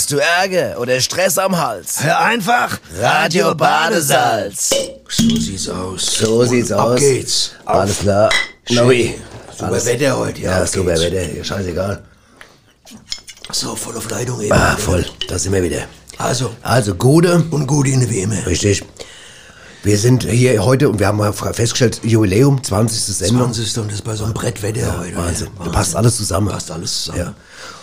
Hast du Ärger oder Stress am Hals? Hör einfach Radio Badesalz. So sieht's aus. So sieht's ab aus. geht's. Auf. Alles klar. Nobby. Super Alles- Wetter heute. Ja, auf super geht's. Wetter. Ja, scheißegal. So, voll auf Leitung eben. Ah, voll. Da sind wir wieder. Also, Also, Gude. und gut in wie immer. Richtig. Wir sind hier heute und wir haben mal festgestellt, Jubiläum, 20. Sendung. 20. und das ist bei so einem Brettwetter heute. Wahnsinn. Ja, Da passt alles zusammen. Passt alles zusammen. Ja.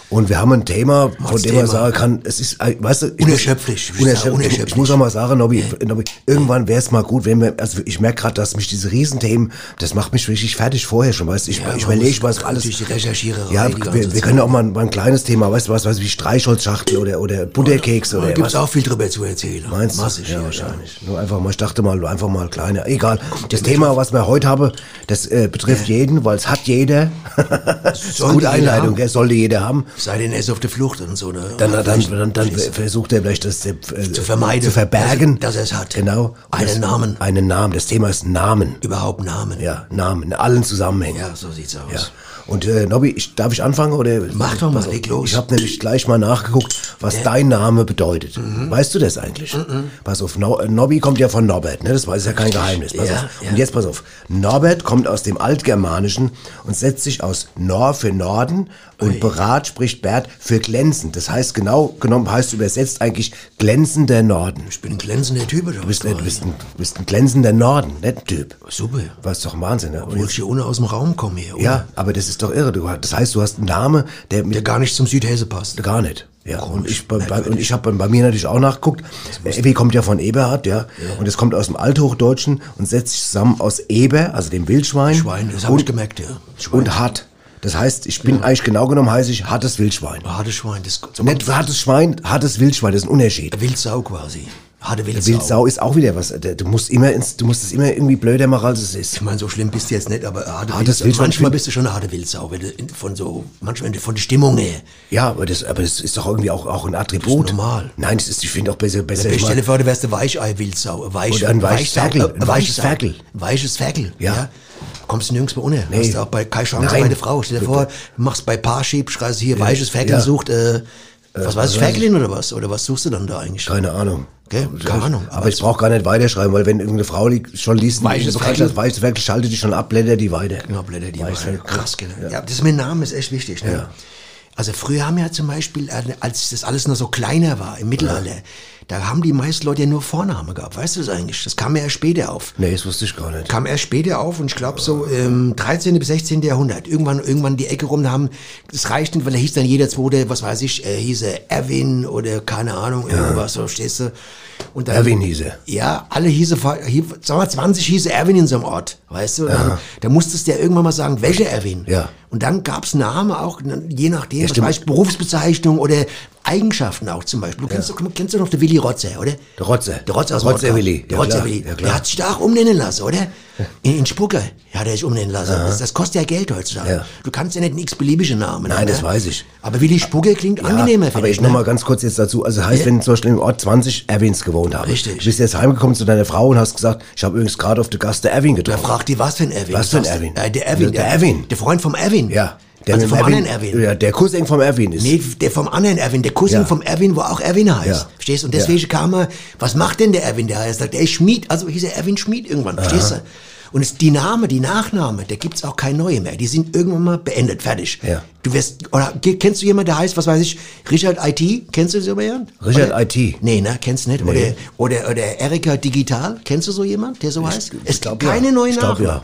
Und wir haben ein Thema, von Macht's dem man Thema. sagen kann, es ist, äh, weißt du, ich Unerschöpflich, Muss, ich unerschöpflich. unerschöpflich. Ich muss auch mal sagen, Nobby, Nobby irgendwann wäre es mal gut, wenn wir, also ich merke gerade, dass mich diese Riesenthemen, das macht mich richtig fertig vorher schon, weißt du, ich, Ja, ich man überlege, was alles. Durch die Recherchiererei. Ja, wir, wir können auch mal, mal ein kleines Thema, weißt du was, du, wie Streichholzschachtel oder, oder Butterkeks Da oder gibt's was. auch viel drüber zu erzählen. Meinst du? Massig, ja, wahrscheinlich. Nur einfach mal, ich dachte mal, einfach mal kleiner. Egal. Das Thema, was wir heute haben, das äh, betrifft jeden, weil es hat jeder. das ist Sollte gute Einleitung, gell? sollte jeder haben. Sei denn, er ist auf der Flucht und so, ne? Dann, Oder dann, dann, dann versucht er vielleicht das äh, Zu vermeiden, zu verbergen. dass er- dass er es hat. Genau. Einen das, Namen. Einen Namen. Das Thema ist Namen. Überhaupt Namen. Ja, Namen. In allen Zusammenhängen. Ja, so sieht's aus. Ja. Und äh, Nobby, ich, darf ich anfangen oder? Mach doch mal, leg los. Ich habe nämlich gleich mal nachgeguckt, was dein Name bedeutet. Mhm. Weißt du das eigentlich? Pass auf, no, äh, Nobby kommt ja von Norbert, ne? Das weiß ja kein Geheimnis. Pass Ja, auf. ja. Und jetzt pass auf. Norbert kommt aus dem Altgermanischen und setzt sich aus Nor für Norden und Berat spricht Bert für glänzend. Das heißt genau genommen heißt übersetzt eigentlich glänzender Norden. Ich bin ein glänzender Typ, oder Du bist, du bist, ein, bist ein glänzender Norden, nicht ein Typ. Super. Was doch ein Wahnsinn, ne? Obwohl ich hier ohne aus dem Raum komme hier. oder? ja, aber das ist doch irre. Du, das heißt, du hast einen Namen, der Der gar nicht zum Südhesse passt. gar nicht. Ja, und ich, bei, bei, merkwürdig. und ich habe bei mir natürlich auch nachgeguckt. Ebi kommt ja von Eberhard, ja, und es kommt aus dem Althochdeutschen und setzt sich zusammen aus Eber, also dem Wildschwein, Schwein, das habe und, ich gemerkt, ja. Schwein. und hart. Das heißt, ich bin eigentlich genau genommen heiße ich hartes Wildschwein. Hartes Schwein, das so Nicht hartes Schwein, hartes Wildschwein, das ist ein Unterschied. Wildsau quasi. Harte Wildsau. Wildsau ist auch wieder was. Du musst immer ins, du musst es immer irgendwie blöder machen, als es ist. Ich meine, so schlimm bist du jetzt nicht, aber harte Hartes Wildsau. Wildschwein Manchmal bist du schon eine harte Wildsau, wenn du von so, manchmal von der Stimmung her. Ja, aber das, aber das ist doch irgendwie auch, auch ein Attribut. Das ist normal. Nein, das ist, ich finde auch besser, besser. Ich stelle vor, du wärst eine Weichei-Wildsau. Weich, Oder ein weiches Ferkel, äh, ein weiches Weichsau. Ferkel. Weiches Ferkel, Ja. ja. Kommst du nirgendwo unter. Nee. Hast du auch bei keine Chance der Frau. Stell dir vor, du machst bei Parship, schreist hier, weiches Ferkel ja. sucht, äh, was weiß ich, weiß Ferkelin oder was? Oder was suchst du dann da eigentlich? Keine Ahnung. Gell? Keine Ahnung. Aber, ich brauche gar nicht weiterschreiben, weil wenn irgendeine Frau schon liest, Weiches das Ferkel. weiches Ferkel, schaltet die schon ab, blättert die weiter. Genau, Blätter, die du, krass, gell? Ja. das mit Namen ist echt wichtig, ne? Ja. Also früher haben ja zum Beispiel, äh, als das alles noch so kleiner war, im Mittelalter, da haben die meisten Leute ja nur Vornamen gehabt. Weißt du das eigentlich? Das kam ja erst später auf. Nee, das wusste ich gar nicht. Kam erst später auf und ich glaube so im 13. bis 16. Jahrhundert. Irgendwann, irgendwann die Ecke rum, da haben, das reicht nicht, weil da hieß dann jeder zweite, was weiß ich, äh, hieß er Erwin oder keine Ahnung, irgendwas, so stehst du. Und dann, Erwin hieß er. ja, alle hieße, sag mal, 20 hieße Erwin in so einem Ort, weißt du? Dann, da musstest du ja irgendwann mal sagen, welcher Erwin? Ja. Und dann gab's Namen auch, je nachdem, was stimmt. weiß ich, Berufsbezeichnung oder Eigenschaften auch zum Beispiel. Du kennst, doch, kennst du noch den Willi Rotzer, oder? Der Rotzer. Der Rotzer aus dem Podcast. Willi. Der Ja, Rotzer klar. Willi. Ja, der hat sich da auch umnennen lassen, oder? In, in Spucke hat er sich umnennen lassen. Das, das kostet ja Geld heutzutage. Ja. Du kannst ja nicht einen x-beliebigen Namen Nein, haben, das ne? weiß ich. Aber Willi Spucke klingt angenehmer, aber ich ne? noch mal ganz kurz jetzt dazu. Also heißt, wenn zum Beispiel im Ort 20 Erwins gewohnt haben. Richtig. Du bist jetzt heimgekommen zu deiner Frau und hast gesagt, ich habe übrigens gerade auf der Gast der Erwin Da getroffen. fragt die, was für ein Erwin? Was für ein Erwin? Äh, der Erwin. Der Erwin. Der Freund vom Erwin. Ja. Also mit vom dem anderen Erwin. Ja, der Cousin vom Erwin ist. Nee, der vom anderen Erwin, der Cousin Ja. vom Erwin, wo auch Erwin heißt. Ja. Verstehst du? Und deswegen kam er, was macht denn der Erwin? Der heißt, sagt, er ist Schmied, also hieß er Erwin Schmied irgendwann, verstehst du? Und es, die Name, die Nachname, da gibt's auch keine neue mehr. Die sind irgendwann mal beendet, fertig. Ja. Du wirst, oder kennst du jemanden, der heißt, was weiß ich, Richard IT? Kennst du so jemanden? Richard Oder- IT. Nee, ne, kennst du nicht. Nee. Oder, oder, oder Erika Digital, kennst du so jemanden, der so heißt? ich Es glaub, gibt keine ja. neuen Ich Namen. ja.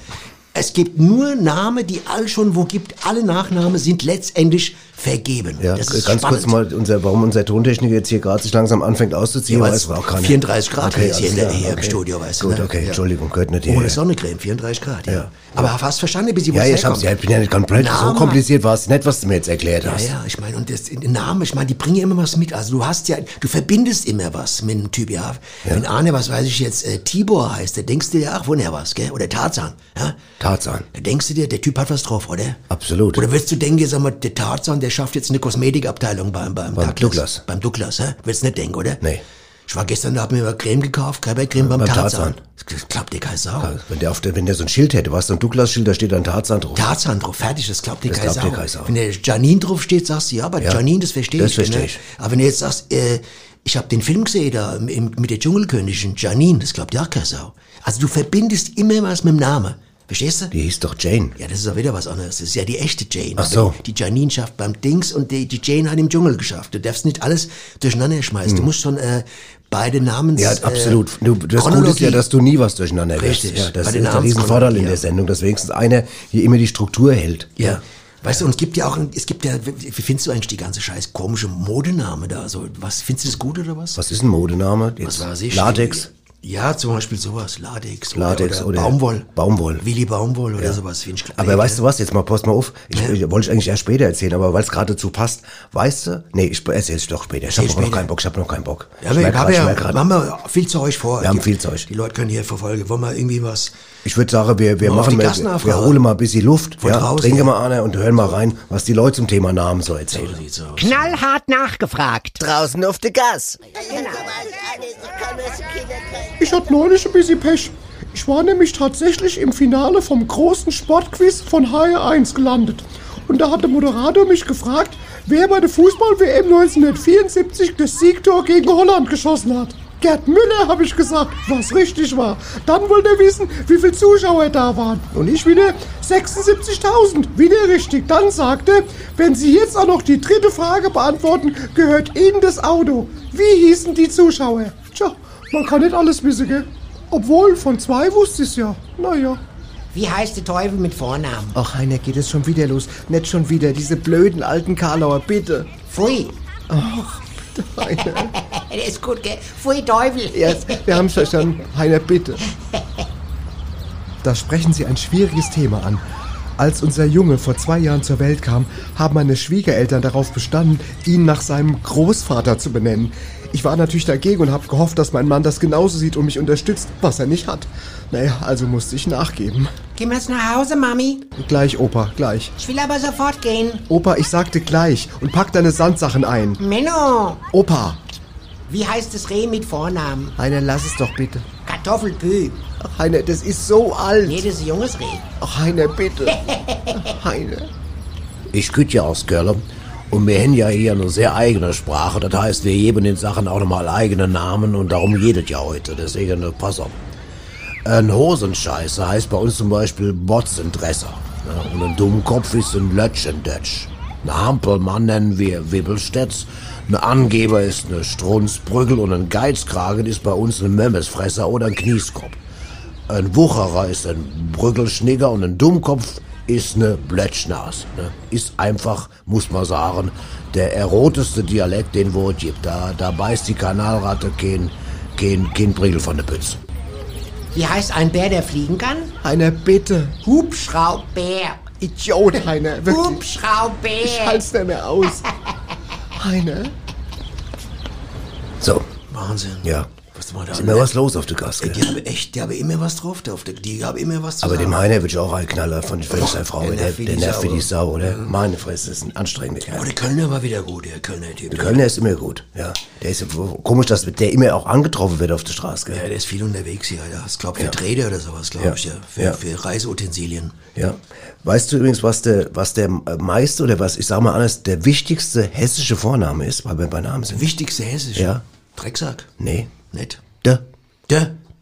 Es gibt nur Namen, die all schon wo gibt. Alle Nachnamen sind letztendlich vergeben. Ja, das ist ganz spannend. kurz mal, unser, warum unser Tontechniker jetzt hier gerade sich langsam anfängt auszuziehen, Ja, weil weiß auch nicht. 34 Grad okay, hier, in der, hier im okay. Studio, weißt du. Gut, ne? okay, Ja. Entschuldigung, gehört nicht hier. Ohne Sonnencreme, 34 Grad, ja. Ja. Aber hast verstanden, bis ich Ja, was ich, hab's, ja, ich bin ja nicht komplett, so Name- kompliziert war es nicht, was du mir jetzt erklärt Ja, hast. ja, ich meine, und das Name, ich meine, die bringen ja immer was mit. Also du hast ja, du verbindest immer was mit einem Typ, ja. Wenn Arne, was weiß ich jetzt, äh, Tibor heißt, da denkst du dir, ach, woher was, gell? Oder Tarzan, ja. Tarzan. Da denkst du dir, der Typ hat was drauf, oder? Absolut. Oder willst du denken, sag mal, der Tarzan, der schafft jetzt eine Kosmetikabteilung beim, beim, Beim Douglas. Beim Douglas, hä? Willst du nicht denken, oder? Nee. Ich war gestern, da hab mir Creme gekauft, Körpercreme beim, beim Tarzan. Tarzan. Das klappt dir keine Sau. Wenn der, auf der, wenn der so ein Schild hätte, was so ein Douglas-Schild, da steht dann Tarzan drauf. Tarzan drauf, fertig, das klappt dir Das keine Sau. Sau. Wenn der Janine drauf steht, sagst du, ja, aber Ja, Janine, das verstehe das ich. versteh ne? ich. Aber wenn du jetzt sagst, äh, ich habe den Film gesehen da im, mit der Dschungelkönigin, Janine, das klappt dir auch keine Sau. Also du verbindest immer was mit dem Namen. Verstehst du? Die hieß doch Jane. Ja, das ist auch wieder was anderes. Das ist ja die echte Jane. Ach so. Die Janine schafft beim Dings und die, die Jane hat im Dschungel geschafft. Du darfst nicht alles durcheinander schmeißen. Du musst schon äh, beide Namens... Hm. Ja, absolut. Du, das Gute ist ja, dass du nie was durcheinander. Richtig. Ja, das ist der Riesenvorteil in der. Sendung, dass wenigstens einer hier immer die Struktur hält. Ja. Weißt du, und es gibt ja auch, es gibt ja, wie findest du eigentlich die ganze scheiß komische Modename da? So, was, findest du das gut oder was? Was ist ein Modename? Jetzt Was weiß ich? Latex. Ja, zum Beispiel sowas. Latex. Latex oder, oder Baumwoll. Baumwoll. Willi Baumwoll oder sowas. Find ich Aber weißt du was, jetzt mal pass mal auf, ich, Ja. ich wollte ich eigentlich erst später erzählen, aber weil es gerade dazu passt, weißt du, nee, ich erzähl's doch später, ich habe noch keinen Bock, ich habe noch keinen Bock. Ja, ich wir, haben grad, ich ja, merk grad. wir haben ja viel Zeug vor. Wir haben viel Zeug. Die Leute können hier verfolgen. Wollen wir irgendwie was... Ich würde sagen, wir, wir Mal machen, die wir, holen mal ein bisschen Luft, Von ja, draußen, trinken ja. mal eine und hören mal rein, was die Leute zum Thema Namen so erzählen. So. Knallhart nachgefragt. Draußen auf der Gas. Ich hatte neulich ein bisschen Pech. Ich war nämlich tatsächlich im Finale vom großen Sportquiz von HR1 gelandet. Und da hat der Moderator mich gefragt, wer bei der Fußball-WM 1974 das Siegtor gegen Holland geschossen hat. Gerd Müller, habe ich gesagt, was richtig war. Dann wollte er wissen, wie viele Zuschauer da waren. Und ich wieder 76.000, wieder richtig. Dann sagte, er, wenn Sie jetzt auch noch die dritte Frage beantworten, gehört Ihnen das Auto. Wie hießen die Zuschauer? Tja, man kann nicht alles wissen, gell? Obwohl, von zwei wusste ich's ja. Naja. Wie heißt der Teufel mit Vornamen? Ach, Heiner, geht es schon wieder los. Nicht schon wieder, diese blöden alten Karlauer, bitte. Pfui. Heiner. Der ist gut, gell? Pfui, Teufel. Jetzt, wir haben's verstanden. Heiner, bitte. Da sprechen Sie ein schwieriges Thema an. Als unser Junge vor zwei Jahren zur Welt kam, haben meine Schwiegereltern darauf bestanden, ihn nach seinem Großvater zu benennen. Ich war natürlich dagegen und habe gehofft, dass mein Mann das genauso sieht und mich unterstützt, was er nicht hat. Naja, also musste ich nachgeben. Gehen wir jetzt nach Hause, Mami? Gleich, Opa, gleich. Ich will aber sofort gehen. Opa, ich sagte gleich und pack deine Sandsachen ein. Menno, Opa, wie heißt das Reh mit Vornamen? Heiner, lass es doch bitte. Kartoffelpü. Ach, Heiner, das ist so alt. Nee, das ist ein junges Reh. Ach, Heiner, bitte. Heiner. Ich küt ja aus Köln und wir haben ja hier eine sehr eigene Sprache. Das heißt, wir geben den Sachen auch nochmal eigene Namen und darum jedet ja heute. Deswegen, pass auf. Ein Hosenscheißer heißt bei uns zum Beispiel Botzendresser. Und ein Dummkopf ist ein Lötschendötsch. Ein Hampelmann nennen wir Wibbelstätz. Ein Angeber ist eine Strunzbrügel und ein Geizkragen ist bei uns ein Memmesfresser oder ein Knieskopf. Ein Wucherer ist ein Brüggelschnigger und ein Dummkopf ist eine Blötschnas. Ne? Ist einfach, muss man sagen, der eroteste Dialekt, den wo es gibt. Da, da beißt die Kanalratte kein, kein, kein Brigel von der Pütz. Wie heißt ein Bär, der fliegen kann? Heiner, bitte. Hubschraubbär. Idiot, Heiner. Wirklich. Ich Hubschraubbär. halt's nicht mehr aus. Heiner? So, Wahnsinn. ja. Was mal da Ist immer was los auf der Gas, Ey, gell? Die haben echt, die haben immer was drauf. Auf der, die haben immer was zu Aber dem Heiner wird ich auch ein Knaller von der Frau, der nervt wie die Sau. die Sau, oder? Meine Fresse, ist ein anstrengender Kerl. Aber der Kölner war wieder gut, der Kölner Typ. Der Kölner ist immer gut, ja. Der ist komisch, dass der immer auch angetroffen wird auf der Straße, Ja, gell? der ist viel unterwegs hier. Ja. Ich glaube für Ja. Träder oder sowas, glaube Ja. ich, ja. Für, Ja. für Reiseutensilien. Ja. Weißt du übrigens, was der, was der äh, meiste oder was, ich sag mal anders, der wichtigste hessische Vorname ist, weil wir bei Namen sind? Wichtigste Hessisch. Ja. Drecksack. Nee. Nett. Der.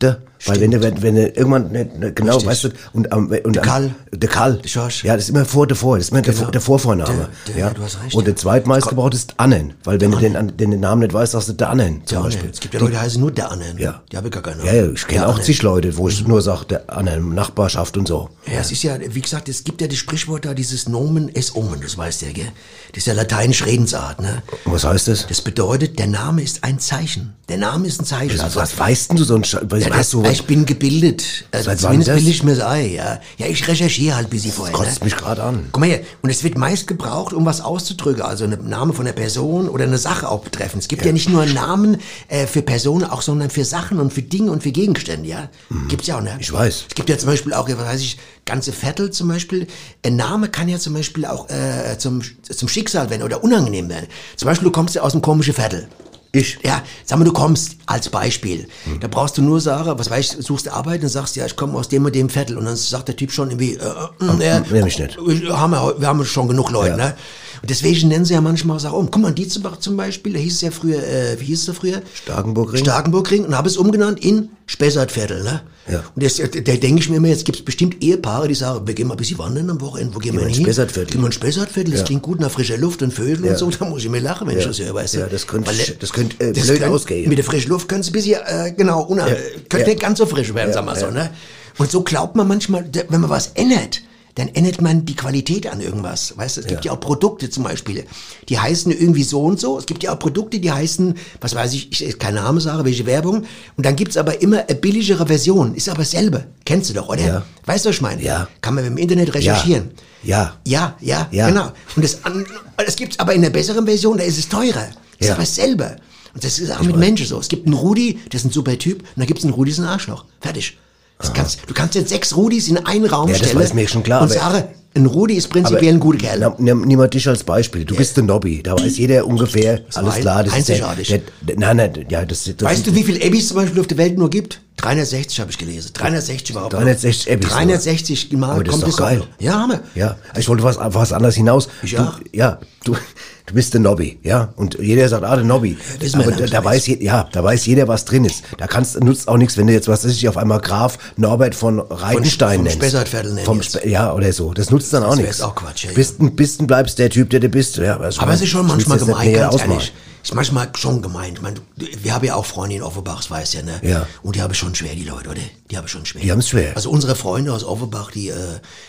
Der. Der. Weil wenn du, wenn, wenn du irgendwann, nicht, nicht genau, Richtig. weißt du, und, am und Der Karl. Der Karl. Der Schorsch. Ja, das ist immer vor, davor, das ist immer der, Genau. der Vorvorname. Der- der- ja. ja, du hast recht, Und der ja. zweitmeistgebrauchte ist Annen, weil wenn du den, an- den Namen nicht weißt, sagst du der Annen, zum Der Beispiel. Annen. Es gibt ja Leute, die heißen nur der Annen. Ja. Die habe ich gar keine Ja, ja, ich kenne Der auch Annen. zig Leute, wo ich nur sage, der Annen, Nachbarschaft und so. Ja, es ist ja, wie gesagt, es gibt ja das Sprichwort da, dieses Nomen es Omen, das weißt du ja, gell? Das ist ja lateinisch Redensart, ne? Und was heißt das? Das bedeutet, der Name ist ein Zeichen. Der Name ist ein Zeichen. Also, was weißt denn du so ein Ja, weißt du, ich bin gebildet. Also zumindest das? bilde ich mir das Ei, ja. Ja, ich recherchiere halt ein bisschen vorher. kotzt ne? mich gerade an. Guck mal hier, und es wird meist gebraucht, um was auszudrücken, also ein Name von einer Person oder eine Sache auch betreffend. Es gibt ja, nicht nur Namen äh, für Personen, auch sondern für Sachen und für Dinge und für Gegenstände, ja. Gibt's ja auch, ne? Mhm. Ich weiß. Es gibt ja zum Beispiel auch, ja, was weiß ich, ganze Viertel zum Beispiel. Ein Name kann ja zum Beispiel auch äh, zum, zum Schicksal werden oder unangenehm werden. Zum Beispiel, du kommst ja aus einem komischen Viertel. Ich? Ja, sag mal, du kommst als Beispiel. Da brauchst du nur sagen, was weiß ich, suchst du Arbeit und sagst, ja, ich komme aus dem und dem Viertel. Und dann sagt der Typ schon irgendwie, äh, äh, äh, Nenn mich nicht. Wir haben, ja, wir haben schon genug Leute, ne? Und deswegen nennen sie ja manchmal auch, oh, guck mal, Dietzenbach zum Beispiel, da hieß es ja früher, äh, wie hieß es da früher? Starkenburgring. Starkenburgring und habe es umgenannt in Spessartviertel, ne? Ja. Und das, da denke ich mir immer, jetzt gibt es bestimmt Ehepaare, die sagen, wir gehen mal ein bisschen wandern am Wochenende, wo gehen wir hin? ins Spessartviertel. Gehen wir ins Spessartviertel, das Ja. klingt gut nach frischer Luft und Vögel Ja. und so, da muss ich mir lachen, wenn ich Ja. das höre, weißt du? Ja, das könnte- Weil, das könnte, äh, das blöd könnte- ausgehen. Mit der frischen Luft könnte es ein bisschen, äh, genau, könnte Ja. nicht ganz so frisch werden, sagen wir so, ne? Und so glaubt man manchmal, wenn man was ändert, dann ändert man die Qualität an irgendwas. Weißt du, es gibt ja, auch Produkte zum Beispiel, die heißen irgendwie so und so. Es gibt ja auch Produkte, die heißen, was weiß ich, ich kein Name sage, welche Werbung. Und dann gibt's aber immer eine billigere Version. Ist aber dasselbe. Kennst du doch, oder? Ja. Weißt du, was ich meine? Ja. Kann man im Internet recherchieren. Ja. Ja, ja, Ja. genau. Und das, das gibt's aber in der besseren Version, da ist es teurer. Ist Ja. aber dasselbe. Und das ist auch mit Menschen so. Es gibt einen Rudi, der ist ein super Typ, und dann gibt's einen Rudi, der ist ein Arschloch. Fertig. Das kannst, du kannst jetzt sechs Rudis in einen Raum Ja, das stellen weiß mir schon klar, und sage, ein Rudi ist prinzipiell ein guter Kerl. Nimm, nimm mal dich als Beispiel. Du bist der Nobby. Da weiß jeder ungefähr, alles ein- klar. Das ist der, einzigartig. der, nein, nein, ja, das, das Weißt du, wie viele Abbys zum Beispiel auf der Welt nur gibt? 360 habe ich gelesen. 360 überhaupt. 360 Abbys nur. 360 Mal Aber das ist doch geil. Ja, Hammer. Ja, ich wollte was, was anderes hinaus. Ich du, auch. Ja, du, du bist der Nobby, ja. Und jeder sagt, ah, der Nobby. wissen wir Aber da, da weiß, je- ja, da weiß jeder, was drin ist. Da kannst, nutzt auch nichts, wenn du jetzt, was weiß ich, auf einmal Graf Norbert von Reitenstein vom nennst. Vom jetzt. Spe ja, oder so. Das nutzt dann auch nichts. jetzt auch Quatsch, ja. Bist, ein- bist, ein- bleibst der Typ, der du bist. Ja, also, Aber es ist schon manchmal näher ganz ehrlich. Ist manchmal schon gemeint. Ich du- wir haben ja auch Freunde in Offenbach, das weiß ja, ne? Ja. Und die haben es schon schwer, die Leute, oder? Die haben es schon schwer. Die haben's schwer. Also unsere Freunde aus Offenbach, die, äh,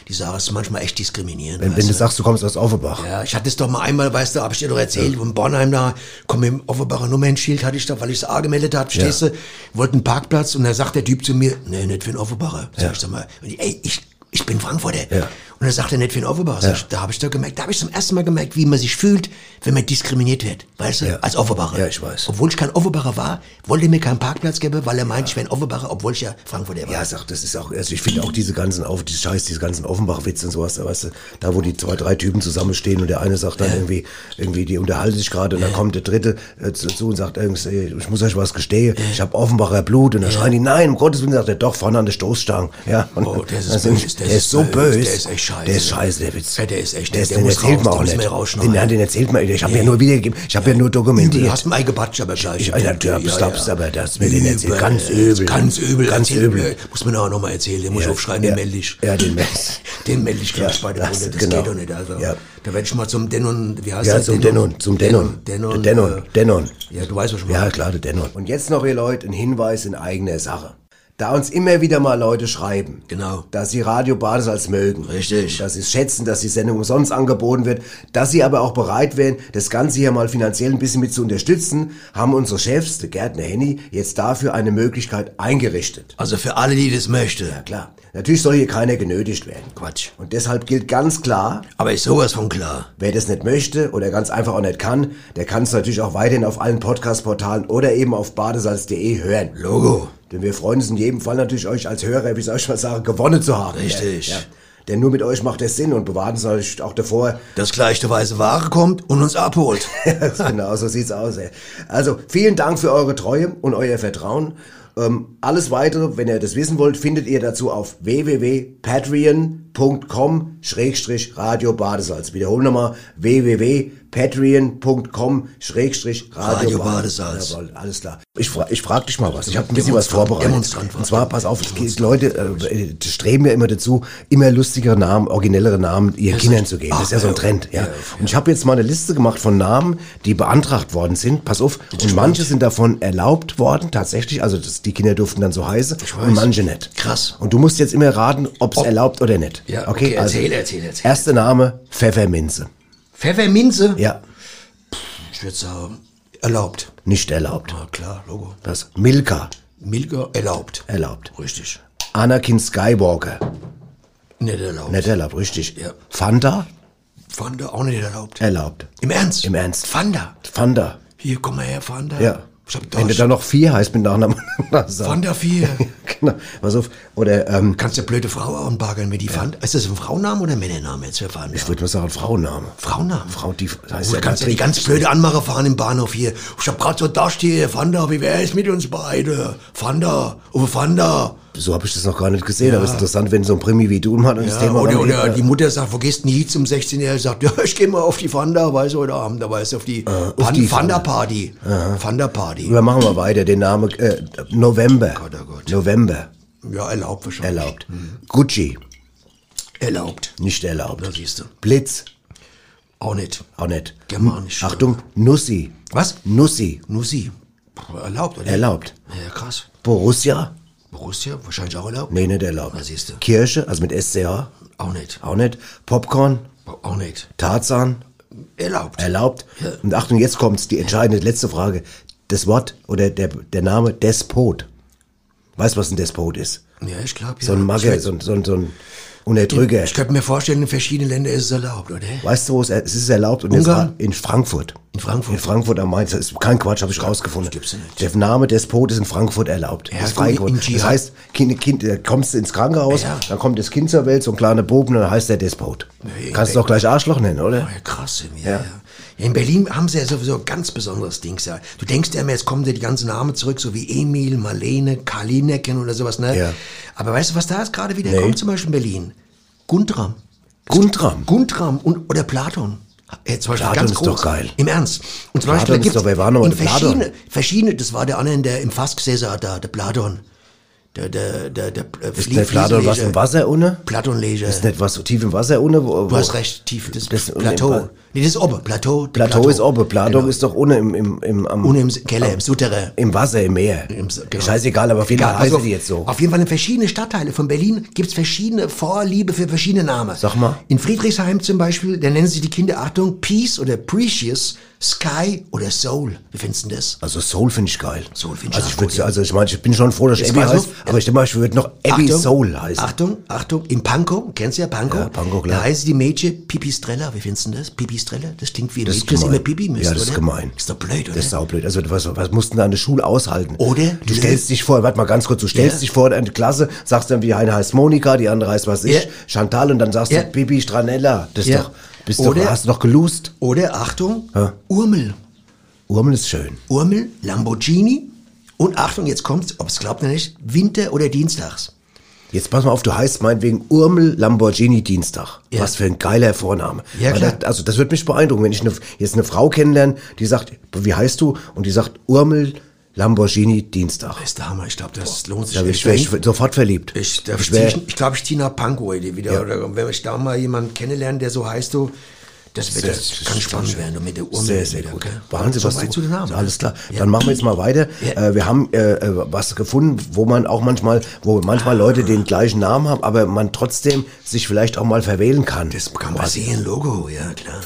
die sagen, es ist manchmal echt diskriminierend. Wenn, wenn du sagst, du kommst aus Offenbach. Ja, ich hatte es doch mal einmal, weißt du, habe ich dir doch erzählt, von Bornheim da, komm im Offenbacher Nummernschild hatte ich doch, weil ich es A gemeldet habe, stehst du, wollte einen Parkplatz und da sagt der Typ zu mir, nee, nicht für einen Offenbacher. Sag ich sag mal, ey, ich, ich bin Frankfurter. Ja. Und er nicht für einen Offenbacher. Sag ich, Da habe ich doch gemerkt, da habe ich zum ersten Mal gemerkt, wie man sich fühlt, wenn man diskriminiert wird, weißt du, Ja. als Offenbacher. Ja, ich weiß. Obwohl ich kein Offenbacher war, wollte er mir keinen Parkplatz geben, weil er meint, ich wäre ein Offenbacher, obwohl ich ja Frankfurter war. Ja, sag, das ist auch, also ich finde auch diese ganzen, auf, die Scheiß, diese ganzen Offenbach-Witze und sowas, da weißt du, da wo die zwei, drei Typen zusammenstehen und der eine sagt dann irgendwie, irgendwie, die unterhalten sich gerade und dann kommt der dritte äh, zu, und sagt irgendwie, ich muss euch was gestehen, ich habe Offenbacher Blut und dann schreien die, nein, um Gottes Willen, sagt er, doch, vorne an der Stoßstange, ja. Und Oh, der ist dann böse, der, ist so böse. Der ist echt scheiße. Der ist scheiße, der Witz. Ja, der ist echt- der, ist, der den muss erzählt raus, man auch nicht. Den, ja, den erzählt man, ich habe ja nur wiedergegeben, ich habe ja nur dokumentiert. Du hast einen eingebatscht, aber gleich. Ich- ja, du glaubst aber, dass mir den erzählt. Ganz Übel. Ganz übel. Ganz übel. Muss man auch noch mal erzählen. Den muss ich Ja, aufschreiben, ja. den melde ich. Ja, den melde ich. Den melde ich gleich Ja, bei der Runde. Das genau. geht doch nicht. Also, Ja. Da werde ich mal zum Denon, wie heißt Ja, der? zum Denon, zum Denon. Denon. Äh, Denon. Ja, du weißt, was ich Ja, meine. klar, der Denon. Und jetzt noch, ihr Leute, ein Hinweis in eigener Sache. Da uns immer wieder mal Leute schreiben, Genau. dass sie Radio Badesalz mögen, Richtig. dass sie es schätzen, dass die Sendung umsonst angeboten wird, dass sie aber auch bereit wären, das Ganze hier mal finanziell ein bisschen mit zu unterstützen, haben unsere Chefs, der Gärtner Henny, jetzt dafür eine Möglichkeit eingerichtet. Also für alle, die das möchten. Ja klar, natürlich soll hier keiner genötigt werden. Quatsch. Und deshalb gilt ganz klar, Aber ist sowas von klar. Wer das nicht möchte oder ganz einfach auch nicht kann, der kann es natürlich auch weiterhin auf allen Podcast-Portalen oder eben auf badesalz.de hören. Logo. Denn wir freuen uns in jedem Fall natürlich, euch als Hörer, wie soll ich mal sagen, gewonnen zu haben. Richtig. Ja. Denn nur mit euch macht es Sinn und bewahren uns natürlich auch davor. Dass gleich der weiße Ware kommt und uns abholt. genau, so sieht's aus. Ey. Also, vielen Dank für eure Treue und euer Vertrauen. Ähm, alles weitere, wenn ihr das wissen wollt, findet ihr dazu auf www.patreon.com-radio Badesalz. Wiederholen nochmal www.patreon.com-radio Radio Badesalz. Jawohl, alles klar. Ich, fra ich frag dich mal was. Ich habe ein bisschen was vorbereitet. Demonstrant Und zwar, pass auf, es Leute äh, streben ja immer dazu, immer lustigere Namen, originellere Namen ihren Kindern zu geben. Das ist ja so ein Trend. Ja. Und ich habe jetzt mal eine Liste gemacht von Namen, die beantragt worden sind. Pass auf, und manche sind davon erlaubt worden, tatsächlich. Also das, die Kinder durften dann so heißen und manche nicht. Krass. Und du musst jetzt immer raten, ob es erlaubt oder nicht. Ja, okay, erzähl, erzähl, erzähl. Erster Name, Pfefferminze. Pfefferminze? Ja, Ich würde sagen, erlaubt. nicht erlaubt. Na klar, Logo. Das Milka, Milka erlaubt. erlaubt. Richtig. Anakin Skywalker, Nicht erlaubt. nicht erlaubt, richtig. Ja. Fanta, Fanda auch nicht erlaubt. erlaubt. Im Ernst? Im Ernst. Fanda. Fanta, Hier, komm mal her, Fanda. Ja. Ich hab Wenn du dann noch vier heißt mit Nachnamen. Der Vier. genau. Pass auf. Oder, ähm, Kannst du blöde Frau anbaggern mit die Fand. Ist das ein Frauenname oder ein Männername jetzt für Fanda? ich würde mal sagen, Frauenname. Frauenname? Frau, die das heißt Oh, ja du kannst ja die ganz blöde Anmacher fahren im Bahnhof hier. Ich hab grad so Dasch hier, Fanda, wie wär es mit uns beide? Fanda, Uwe Fanda. So habe ich das noch gar nicht gesehen, aber es ist interessant, wenn so ein Primi wie du mal das Ja, Thema oder, oder die Mutter sagt, wo gehst du hier zum 16-Jährigen? Sagt, ja, ich gehe mal auf die Fanda, weiß heute Abend, da weiß auf die, auf Fan- die Fanda-Party. Fanda-Party. Wir machen wir weiter, den Namen äh, November. Gott, oh Gott. November. Ja, erlaubt wahrscheinlich. Erlaubt. Gucci. Erlaubt. Nicht erlaubt. Da siehst du. Blitz. Auch nicht. Auch nicht. Germanisch. Achtung, Nussi. Was? Nussi. Nussi. Erlaubt, oder? Erlaubt. Ja, krass. Borussia. Borussia, wahrscheinlich auch erlaubt. Nee, nicht erlaubt. Da siehst du. Kirche, also mit SCH. Auch nicht. Auch nicht. Popcorn. Auch nicht. Tarzan. Erlaubt. Erlaubt. Ja. Und Achtung, jetzt kommt's, die entscheidende letzte Frage. Das Wort oder der, der Name Despot. Weißt du, was ein Despot ist? Ja, ich glaube, ja. So ein Magger, so ein, so so ein Unterdrücker. ich könnte mir vorstellen, in verschiedenen Ländern ist es erlaubt, oder? Weißt du, wo es, es ist erlaubt? Und Ungarn? in Frankfurt. In Frankfurt? In Frankfurt am Main. Das ist kein Quatsch, habe ich rausgefunden. das gibt's ja nicht. Der Name Despot ist in Frankfurt erlaubt. Ja, ist Frankfurt. Das heißt, kind, kind, da kommst du ins Krankenhaus, Ja. dann kommt das Kind zur Welt, so ein kleiner Buben, und dann heißt der Despot. in Kannst du doch gleich Arschloch nennen, oder? Ja, krass. Ja. Ja. Ja, in Berlin haben sie ja sowieso ein ganz besonderes Ding. Ja. Du denkst ja immer, jetzt kommen dir die ganzen Namen zurück, so wie Emil, Marlene, Karlinecken oder sowas, ne? Ja. Aber weißt du, was da jetzt gerade wieder Nee. kommt, zum Beispiel in Berlin? Guntram. Guntram. Guntram und, oder Platon. Äh, zum Beispiel Platon ganz ist groß. doch geil. Im Ernst. Und zum Platon Beispiel ist in der Platon? verschiedene, verschiedene, das war der andere, der im Fass gesessen hat, da, der Platon. Der, der, der, der, der Ist der Platon was im Wasser ohne? Platonleger. Ist nicht was so tief im Wasser ohne? Wo, Du wo- hast recht, tief, das, Das- Plateau. Nee, das ist oben, Plateau. Plateau, ist oben. Platon Genau. ist doch ohne im, im, im, am, Ohne im Keller, im Souterrain. im Wasser, im Meer. Im- genau. Scheißegal, aber auf jeden Fall heißen die jetzt so. Auf jeden Fall in verschiedene Stadtteile von Berlin gibt's verschiedene Vorliebe für verschiedene Namen. Sag mal. In Friedrichshain zum Beispiel, da nennen sie die Kinder, Achtung, Peace oder Precious, Sky oder Soul. Wie findest du denn das? Also Soul finde ich geil. Soul find ich also auch ich gut, ja. also ich meine, ich bin schon froh, dass Jetzt Abby heißt, auf. aber ich denke mal, ich würde noch Abby Achtung, Soul heißen. Achtung, Achtung, im Pankow, kennst du ja Pankow? Ja, Pankow, klar. Da heißen die Mädchen Pipistrella, wie findest du das? Pipistrella? Das klingt wie ein Das Mädchen, das immer Pipi müsste, Ja, das ist oder? gemein. Ist doch blöd, oder? Das ist saublöd. Also was, was mussten da an der Schule aushalten? Oder? Du stellst dich vor, warte mal ganz kurz, du stellst Ja. dich vor in die Klasse, sagst dann, wie eine heißt Monika, die andere heißt was ich. Chantal und dann sagst du Bibi Stranella. Das ist doch, bist Oder- doch, hast du doch gelust. Oder, Achtung, Ja. Urmel. Urmel ist schön. Urmel, Lamborghini und Achtung, jetzt kommt's, ob es glaubt oder nicht, Winter oder Dienstags. Jetzt pass mal auf, du heißt meinetwegen Urmel Lamborghini Dienstag. Ja. Was für ein geiler Vorname. Ja, klar. Das, also das wird mich beeindrucken, wenn ich eine, jetzt eine Frau kennenlerne, die sagt, wie heißt du? Und die sagt Urmel Lamborghini Dienstag. Das ist der Hammer, ich glaube, das lohnt sich Da wäre ich, wär ich sofort verliebt. Ich, da ich ich ich, ich glaube, ich ziehe nach Pankow wieder. Oder wenn ich da mal jemanden kennenlerne, der so heißt, du, das wird Sehr- das kann spannend schön. werden. Und mit der Urmel Sehr, sehr gut. gell? Wahnsinn, so was weit du, zu den Namen. Alles klar. Ja. Dann machen wir jetzt mal weiter. Ja. Äh, wir haben äh, äh, was gefunden, wo man auch manchmal, wo manchmal Leute den gleichen Namen haben, aber man trotzdem sich vielleicht auch mal verwählen kann. Das kann passieren, Logo, ja klar.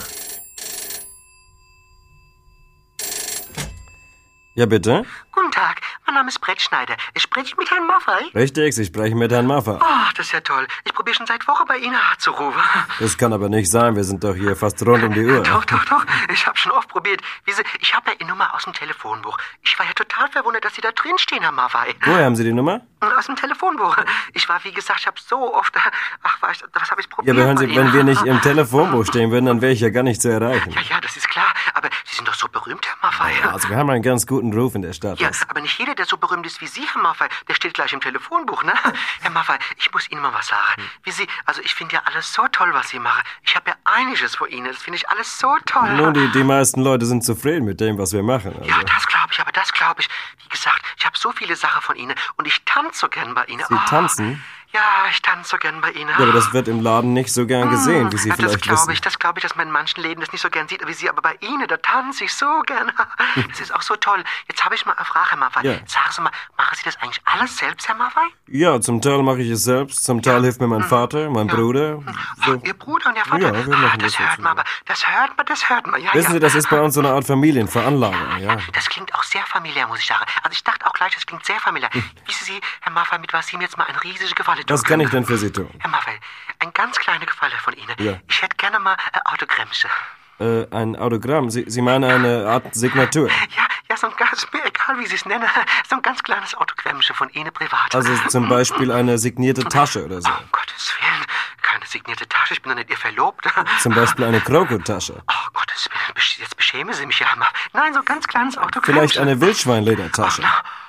Ja, bitte? Guten Tag, mein Name ist Brett Schneider. Ich spreche mit Herrn Maffei. Richtig, Sie sprechen mit Herrn Maffer. Ah, das ist ja toll. Ich probiere schon seit Wochen bei Ihnen anzurufen. Das kann aber nicht sein, wir sind doch hier fast rund um die Uhr. Doch, doch, doch. Ich habe schon oft probiert. Sie, ich habe ja Ihre Nummer aus dem Telefonbuch. Ich war ja total verwundert, dass Sie da drin stehen, Herr Maffei. Woher haben Sie die Nummer? Aus dem Telefonbuch. Ich war, wie gesagt, ich habe so oft... Ach, was, was habe ich Ja, probiert? aber hören Sie, wenn wir nicht im Telefonbuch stehen würden, dann wäre ich ja gar nicht zu erreichen. Ja, ja, das ist klar. Aber Sie sind doch so berühmt, Herr Maffei. Also wir haben einen ganz guten Ruf in der Stadt. Ja, aber nicht jeder, der so berühmt ist wie Sie, Herr Maffei, der steht gleich im Telefonbuch, ne? Herr Maffei, ich muss Ihnen mal was sagen. Wie Sie, also ich finde ja alles so toll, was Sie machen. Ich habe ja einiges vor Ihnen. Das finde ich alles so toll. Nun, die, die meisten Leute sind zufrieden mit dem, was wir machen. Also. ja, das glaube ich, aber das glaube ich. Wie gesagt, ich habe so viele Sachen von Ihnen und ich tanze so gern bei Ihnen. Sie Ah, tanzen? Ja, ich tanze so gern bei Ihnen. Ja, aber das wird im Laden nicht so gern gesehen, wie Sie ja, das vielleicht glaube wissen. ich, das glaube ich, dass man in manchen Läden das nicht so gern sieht, wie Sie, aber bei Ihnen, da tanze ich so gern. Das ist auch so toll. Jetzt habe ich mal eine Frage, Herr Maffei. Ja. Sagen Sie mal, machen Sie das eigentlich alles selbst, Herr Maffei? Ja, zum Teil mache ich es selbst, zum Teil hilft mir mein Vater, mein Bruder. So. Ihr Bruder und Ihr Vater? Ja, wir machen ah, das das hört man aber. Das hört man, das hört man. Ja, Wissen ja. Sie, das ist bei uns so eine Art Familienveranlagung, ja. Das klingt auch sehr familiär, muss ich sagen. Also ich dachte auch gleich, das klingt sehr familiär. Hm. Wissen Sie, Herr Maffei, mit was Sie mir jetzt mal eine riesige Gefallen tun Was kann ich denn für Sie tun? Herr Maffei, ein ganz kleiner Gefallen von Ihnen. Ja. Ich hätte gerne mal ein Autogrammchen. Äh, ein Autogramm. Sie, Sie meinen eine Art Signatur. Ja, ja, so ein ganz, mir egal. wie Sie es nennen. So ein ganz kleines Autogrammchen von Ihnen privat. Also zum Beispiel eine signierte Tasche oder so. Um Gottes Willen, keine signierte Tasche, ich bin doch nicht Ihr Verlobter. Zum Beispiel eine Krokotasche. Oh, Gottes Willen, jetzt beschämen Sie mich ja mal. Nein, so ein ganz kleines Autogramm. Vielleicht eine Wildschweinledertasche. Oh, Gottes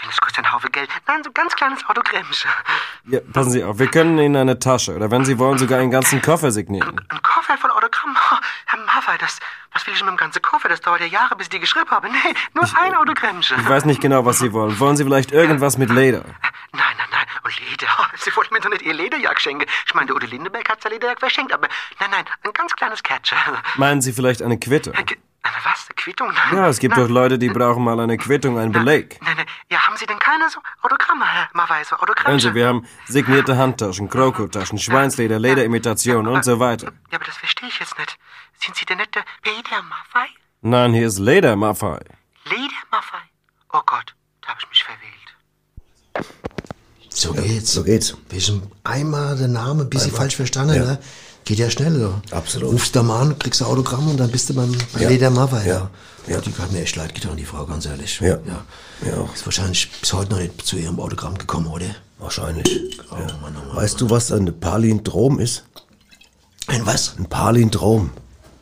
Willen, das kostet ein Haufen Geld. Nein, so ein ganz kleines Autogrammchen. Ja, passen Sie auf, wir können Ihnen eine Tasche oder wenn Sie wollen sogar einen ganzen Koffer signieren. Ein Koffer voll Autogramm? Oh, Herr Maffei, das, was will ich mit dem ganzen Koffer? Das dauert ja Jahre, bis ich die geschrieben habe. Nee, nur ein Autogrammchen. Ich weiß nicht genau, was Sie wollen. Wollen Sie vielleicht irgendwas mit Leder? Nein, nein, nein. Und Leder. Oh, Sie wollten mir doch nicht Ihr Lederjagd schenken. Ich meine, der Udo Lindenberg hat sein Lederjagd verschenkt, aber nein, nein, ein ganz kleines Kärtchen. Meinen Sie vielleicht eine Quittung? Eine, eine was? Eine Quittung? Nein. Ja, es gibt nein. doch Leute, die brauchen mal eine Quittung, einen Beleg. Nein, nein. Ja, haben Sie denn keine so Autogramme, Herr Maffei, so Autogramme? Hören Sie, wir haben signierte Handtaschen, Krokotaschen, Schweinsleder, Lederimitationen und so weiter. Ja, aber das verstehe ich jetzt nicht. Sind Sie denn nicht der Peter Maffei? Nein, hier ist Leder, Maffei. Leder Maffei? Oh Gott, da habe ich mich verwählt. So geht's. So geht's. Bisschen einmal der Name, ein bisschen falsch verstanden, Ja. ne? Geht ja schnell, so. Absolut. Rufst da mal an, kriegst ein Autogramm und dann bist du beim, bei Ja. Leder Mava, Ja. ja. Ja. Die hat mir echt leid getan, die Frau, ganz ehrlich. Ja. ja. Ja. Ist wahrscheinlich bis heute noch nicht zu ihrem Autogramm gekommen, oder? Wahrscheinlich. Oh, ja. Mann, oh Mann, weißt du, was ein Palindrom ist? Ein was? Ein Palindrom.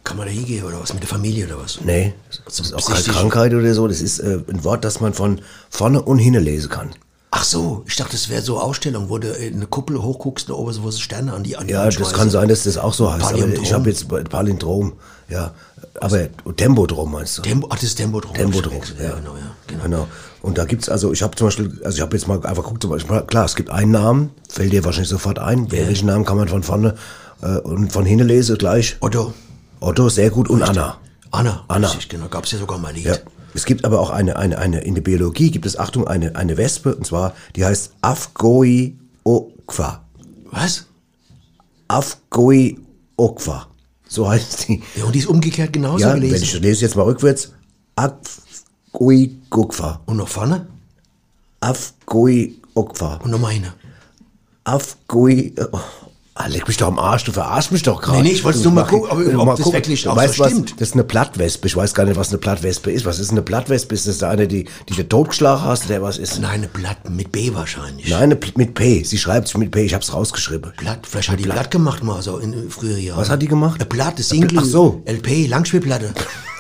Kann man da hingehen oder was? Mit der Familie oder was? Nee, das ist auch keine. Krankheit oder so. Das ist äh, ein Wort, das man von vorne und hinten lesen kann. Ach so, ich dachte, das wäre so Ausstellung, wo du in eine Kuppel hochguckst, da oben so Sterne an die an die Ja, das kann sein, dass das auch so heißt. Palindrom. ich habe jetzt Palindrom. Ja, aber Tempodrom meinst du? Tempo, ach, das ist Tempodrom. Tempodrom, verwechselt. Ja, genau, ja. Genau. Genau. Und da gibt's also, ich habe zum Beispiel, also ich habe jetzt mal einfach geguckt, zum Beispiel, klar, es gibt einen Namen, fällt dir wahrscheinlich sofort ein. Welchen Namen kann man von vorne äh, und von hinten lesen gleich? Otto, Otto, sehr gut, und Anna. Anna. Anna. Richtig, genau, gab's ja sogar mal ein Lied. Ja. Es gibt aber auch eine, eine, eine, in der Biologie gibt es, Achtung, eine, eine Wespe, und zwar, die heißt Afgoiokwa. Was? Afgoiokwa. So heißt die. Ja, und die ist umgekehrt genauso Ja, wenn gelesen. ich lese jetzt mal rückwärts. Afgoiokwa. und noch vorne? Afgoiokwa. Und noch meine. Afgoi. Oh, ah, leg mich doch am Arsch, du verarschst mich doch gerade. Nee, nee, ich wollte nur mal gucken, ob- du ob mal das gucken. wirklich auch weißt so was? stimmt. Das ist eine Plattwespe. Ich weiß gar nicht, was eine Plattwespe ist. Was ist eine Plattwespe? Ist das da eine, die, die du totgeschlagen hast, der was ist? Nein, eine Blatt mit B wahrscheinlich. Nein, eine Pl- mit P. Sie schreibt sich mit P. Ich hab's rausgeschrieben. Blatt, vielleicht hat die Blatt gemacht mal so in früheren Jahren. Was hat die gemacht? Eine Platte, Single, Ach so. LP, Langspielplatte.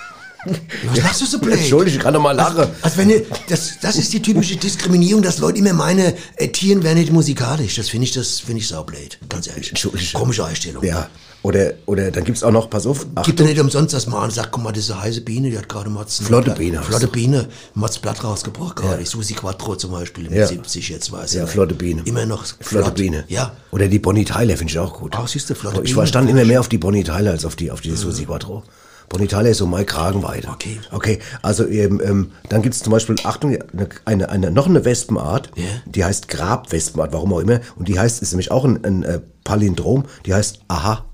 Was lachst du so blöd? Entschuldigung, ich kann doch mal lachen. Also, also wenn ihr, das, das ist die typische Diskriminierung, dass Leute immer meinen, äh, Tieren wären nicht musikalisch. Das finde ich, das finde ich saublöd, ganz ehrlich. Entschuldigung. Komische Einstellung. Ja. Oder, oder dann gibt's auch noch, pass auf. Ach, Gibt ja nicht umsonst, dass man sagt, guck mal, das ist eine heiße Biene, die hat gerade Mats... Flotte Biene Flotte. Biene, Mats Blatt rausgebracht gerade. Susi Quattro zum Beispiel, mit Ja. 70 jetzt weiß ja, ich. flotte Biene. Immer noch Flotte flott. Biene. Ja. Oder die Bonnie Tyler finde ich auch gut. Ah, siehst du, flotte Ich Biene. war stand immer mehr auf die Bonnie Tyler als auf die, auf die Susi Quattro. Bonnie Tyler ist so mein Kragenweite. Okay. Okay, also ähm, ähm, dann gibt's zum Beispiel, Achtung, eine, eine, noch eine Wespenart, Ja. die heißt Grabwespenart, warum auch immer. Und die heißt, ist nämlich auch ein, ein äh, Palindrom, die heißt Aha.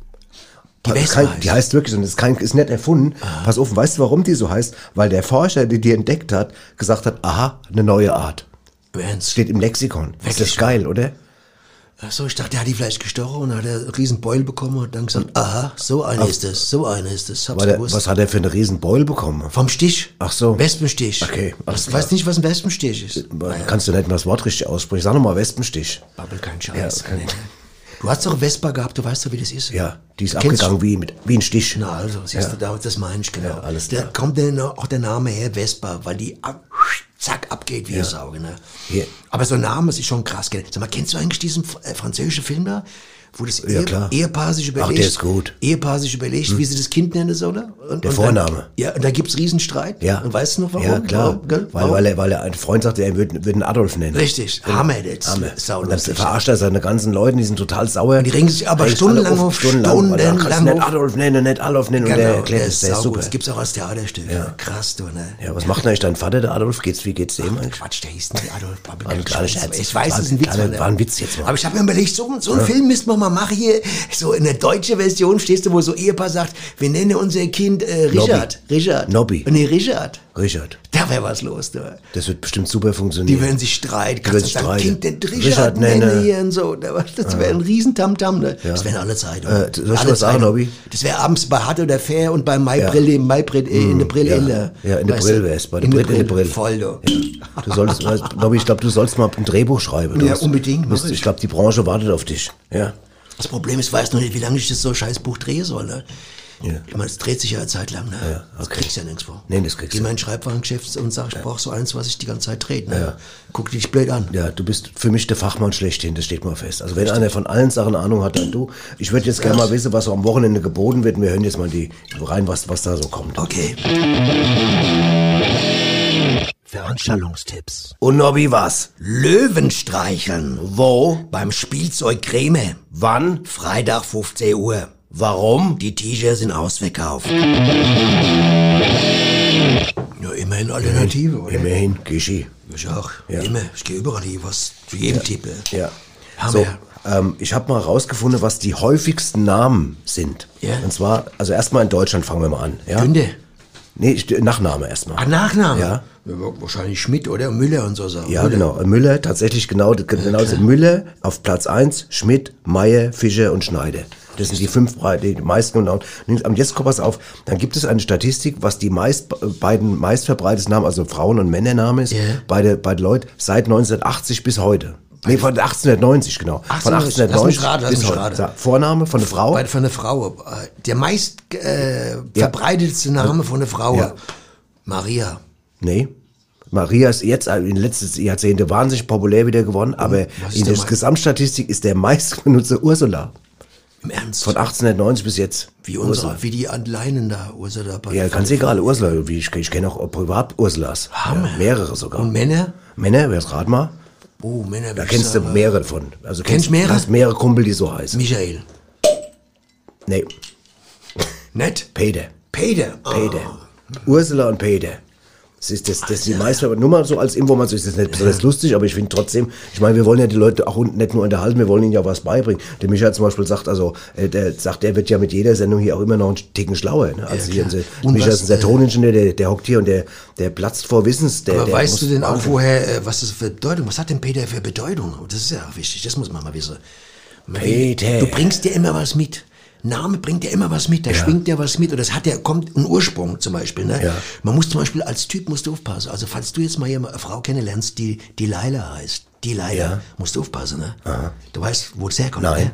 Die kein, heißt. Die heißt wirklich, und ist, kein, ist nicht erfunden. Pass auf, weißt du, warum die so heißt? Weil der Forscher, der die entdeckt hat, gesagt hat, aha, eine neue Art. Ernst. Steht im Lexikon. Ist das Wirklich? geil, oder? Ach so, ich dachte, der hat die vielleicht gestochen und hat einen riesen Beul bekommen und dann gesagt, aha, so eine ist es, so eine ist es. Hab's der, gewusst. was hat er für eine riesen Beul bekommen? Vom Stich. Ach so. Wespenstich. Okay, Du klar. weißt nicht, was ein Wespenstich ist. Kannst du nicht mal das Wort richtig aussprechen? Sag nochmal Wespenstich. Babbel kein Scheiß. Ja, nee. Du hast doch Vespa gehabt, du weißt doch, wie das ist. Ja, die ist Du abgegangen wie, mit, wie ein Stich. Na also, siehst du, da, das meine ich genau. Ja, alles Da klar. kommt der, auch der Name her, Vespa, weil die ab, zack abgeht wie eine Sau. Ne? Hier. Aber so ein Name ist schon krass. Sag mal, kennst du eigentlich diesen äh, französischen Film da? Wo das Ehe, klar. Ehepaar sich überlegt, der ist gut. Hm. Ehepaar sich überlegt, wie sie das Kind nennen. Und, Der und Vorname. Dann, ja, und da gibt's Riesenstreit. Ja. Und weißt du noch warum? Ja, klar. Warum? Weil, weil, er, weil er ein Freund sagte, er würde, würde ihn Adolf nennen. Richtig, Hammer jetzt. Hammer. Sau Und dann verarscht er seine ganzen Leute, die sind total sauer. Die regen sich aber stundenlang auf, stundenlang. stundenlang kannst du nicht. Adolf nennen, nicht Adolf nennen. und der erklärt es, der ist super. Das gibt's auch als Theaterstück. Ja. Krass, du, ne? Ja, was macht denn eigentlich dein Vater, der Adolf? Geht's, wie geht's dem eigentlich? Quatsch, der hieß nicht Adolf. Ich weiß, es ist ein Witz. war ein Witz jetzt mal. Aber ich habe mir überlegt, so, einen Film müssten wir mal machen hier. So in der deutschen Version stehst du, wo so Ehepaar sagt, wir nennen unser Kind äh, Richard. Richard. Nobby. Nee, Richard. Richard. Der nachher was los. Du. Das wird bestimmt super funktionieren. Die werden sich streiten. Kannst du streiten. Kind den Richard Richard nennen nennen. hier und so. Das wäre ein riesen Tamtam. Ne? Das wären alle Zeitungen. Äh, soll ich alle was sagen. Nobby? Das wäre abends bei Hart oder Fair und bei Maibrille, im Maibrille, äh, in der Brille. ja. In der, Ja, in der Brille wär's, bei der Brille, in der Brille. Voll, du. Du solltest, Nobby, ich glaube, du sollst mal ein Drehbuch schreiben. Du Ja, unbedingt, du bist- mach ich. Ich glaube, die Branche wartet auf dich. Ja. Das Problem ist, ich weiß noch nicht, wie lange ich das so scheiß Buch drehen soll. Ne? Ja. Ich meine, es dreht sich ja eine Zeit lang. Ne? Das kriegst du ja nirgends vor. Nee, das kriegst Geh du. mal in Schreibwarengeschäft und sag, ich brauche so eins, was ich die ganze Zeit dreht. Ne? Guck dich blöd an. Ja, du bist für mich der Fachmann schlechthin, das steht mal fest. Also wenn einer von allen Sachen Ahnung hat, dann du. Ich würde jetzt gerne mal wissen, was so am Wochenende geboten wird. Wir hören jetzt mal die rein, was, was da so kommt. Okay. Veranstaltungstipps. Und Nobby, was? Löwen streicheln. Wo? Beim Spielzeug Creme. Wann? Freitag 15 Uhr. Warum? Die T-Shirts sind ausverkauft. Ja, immerhin Alternative, oder? Immerhin, Gischi. Ich auch. Ja. Immer. Ich gehe überall hin, was zu jedem tippe. Ja. Hammer. So, ähm, ich habe mal rausgefunden, was die häufigsten Namen sind. Ja. Und zwar, also erstmal in Deutschland fangen wir mal an. Ja? Günde. Nee, ich- Nachname erstmal. Ah, Nachname? Ja. Wahrscheinlich Schmidt oder Müller und so Sachen. Ja, oder? genau. Müller, tatsächlich genau, genau so. Müller auf Platz 1, Schmidt, Meyer, Fischer und Schneider. Das sind die fünf die meisten. Und und jetzt kommt was auf. Dann gibt es eine Statistik, was die meist, beiden meistverbreiteten Namen, also Frauen- und Männernamen ist, Ja. beide, beide Leute, seit 1980 bis heute. Nee, von 1890, genau. Von 1890. 1890 Lass mich raten, bis heute. Vorname von der Frau? Bei, von der Frau. Äh, Der meist äh, verbreitetste Name von der Frau. Ja. Maria. Nee. Maria ist jetzt in den letzten Jahrzehnten wahnsinnig populär wieder geworden, aber in der der Gesamtstatistik ist der meistbenutzte Ursula. Im Ernst. Von 1890 bis jetzt. wie unsere, wie die Leinen da, Ursula. bei- Ja, ganz egal, Ursula. Wie ich, ich kenne auch privat Ursulas. Hammer. Ja, mehrere sogar. Und Männer? Männer, wer rat mal? Oh, Männer. Da kennst du sagen, mehrere davon. Also Kennst du mehrere? Hast mehrere Kumpel, die so heißen. Michael. Nee, Nett? Peter. Peter. Ah. Peter. Ursula und Peter. Das ist das, das die meiste, nur mal so als Information ist das nicht besonders lustig, aber ich finde trotzdem, ich meine, wir wollen ja die Leute auch nicht nur unterhalten, wir wollen ihnen ja was beibringen. Der Michael zum Beispiel sagt, also, äh, der sagt, der wird ja mit jeder Sendung hier auch immer noch einen Ticken schlauer. Ne? Also hier, unser, Und Michael ist äh, Toningenieur, der, der hockt hier und der, der platzt vor Wissens. Der, Aber der weißt du denn auch woher, äh, was das für Bedeutung, was hat denn Peter für Bedeutung? Das ist ja auch wichtig, das muss man mal wissen. Peter. Du bringst dir immer was mit. Name bringt dir immer was mit, da schwingt ja was mit und das hat ja, kommt ein Ursprung zum Beispiel. Ne? Ja. Man muss zum Beispiel als Typ musst du aufpassen. Also falls du jetzt mal jemand- eine Frau kennenlernst, die die Laila heißt, die Laila, Ja. musst du aufpassen. Ne? Du weißt, wo es herkommt. Nein. Ne?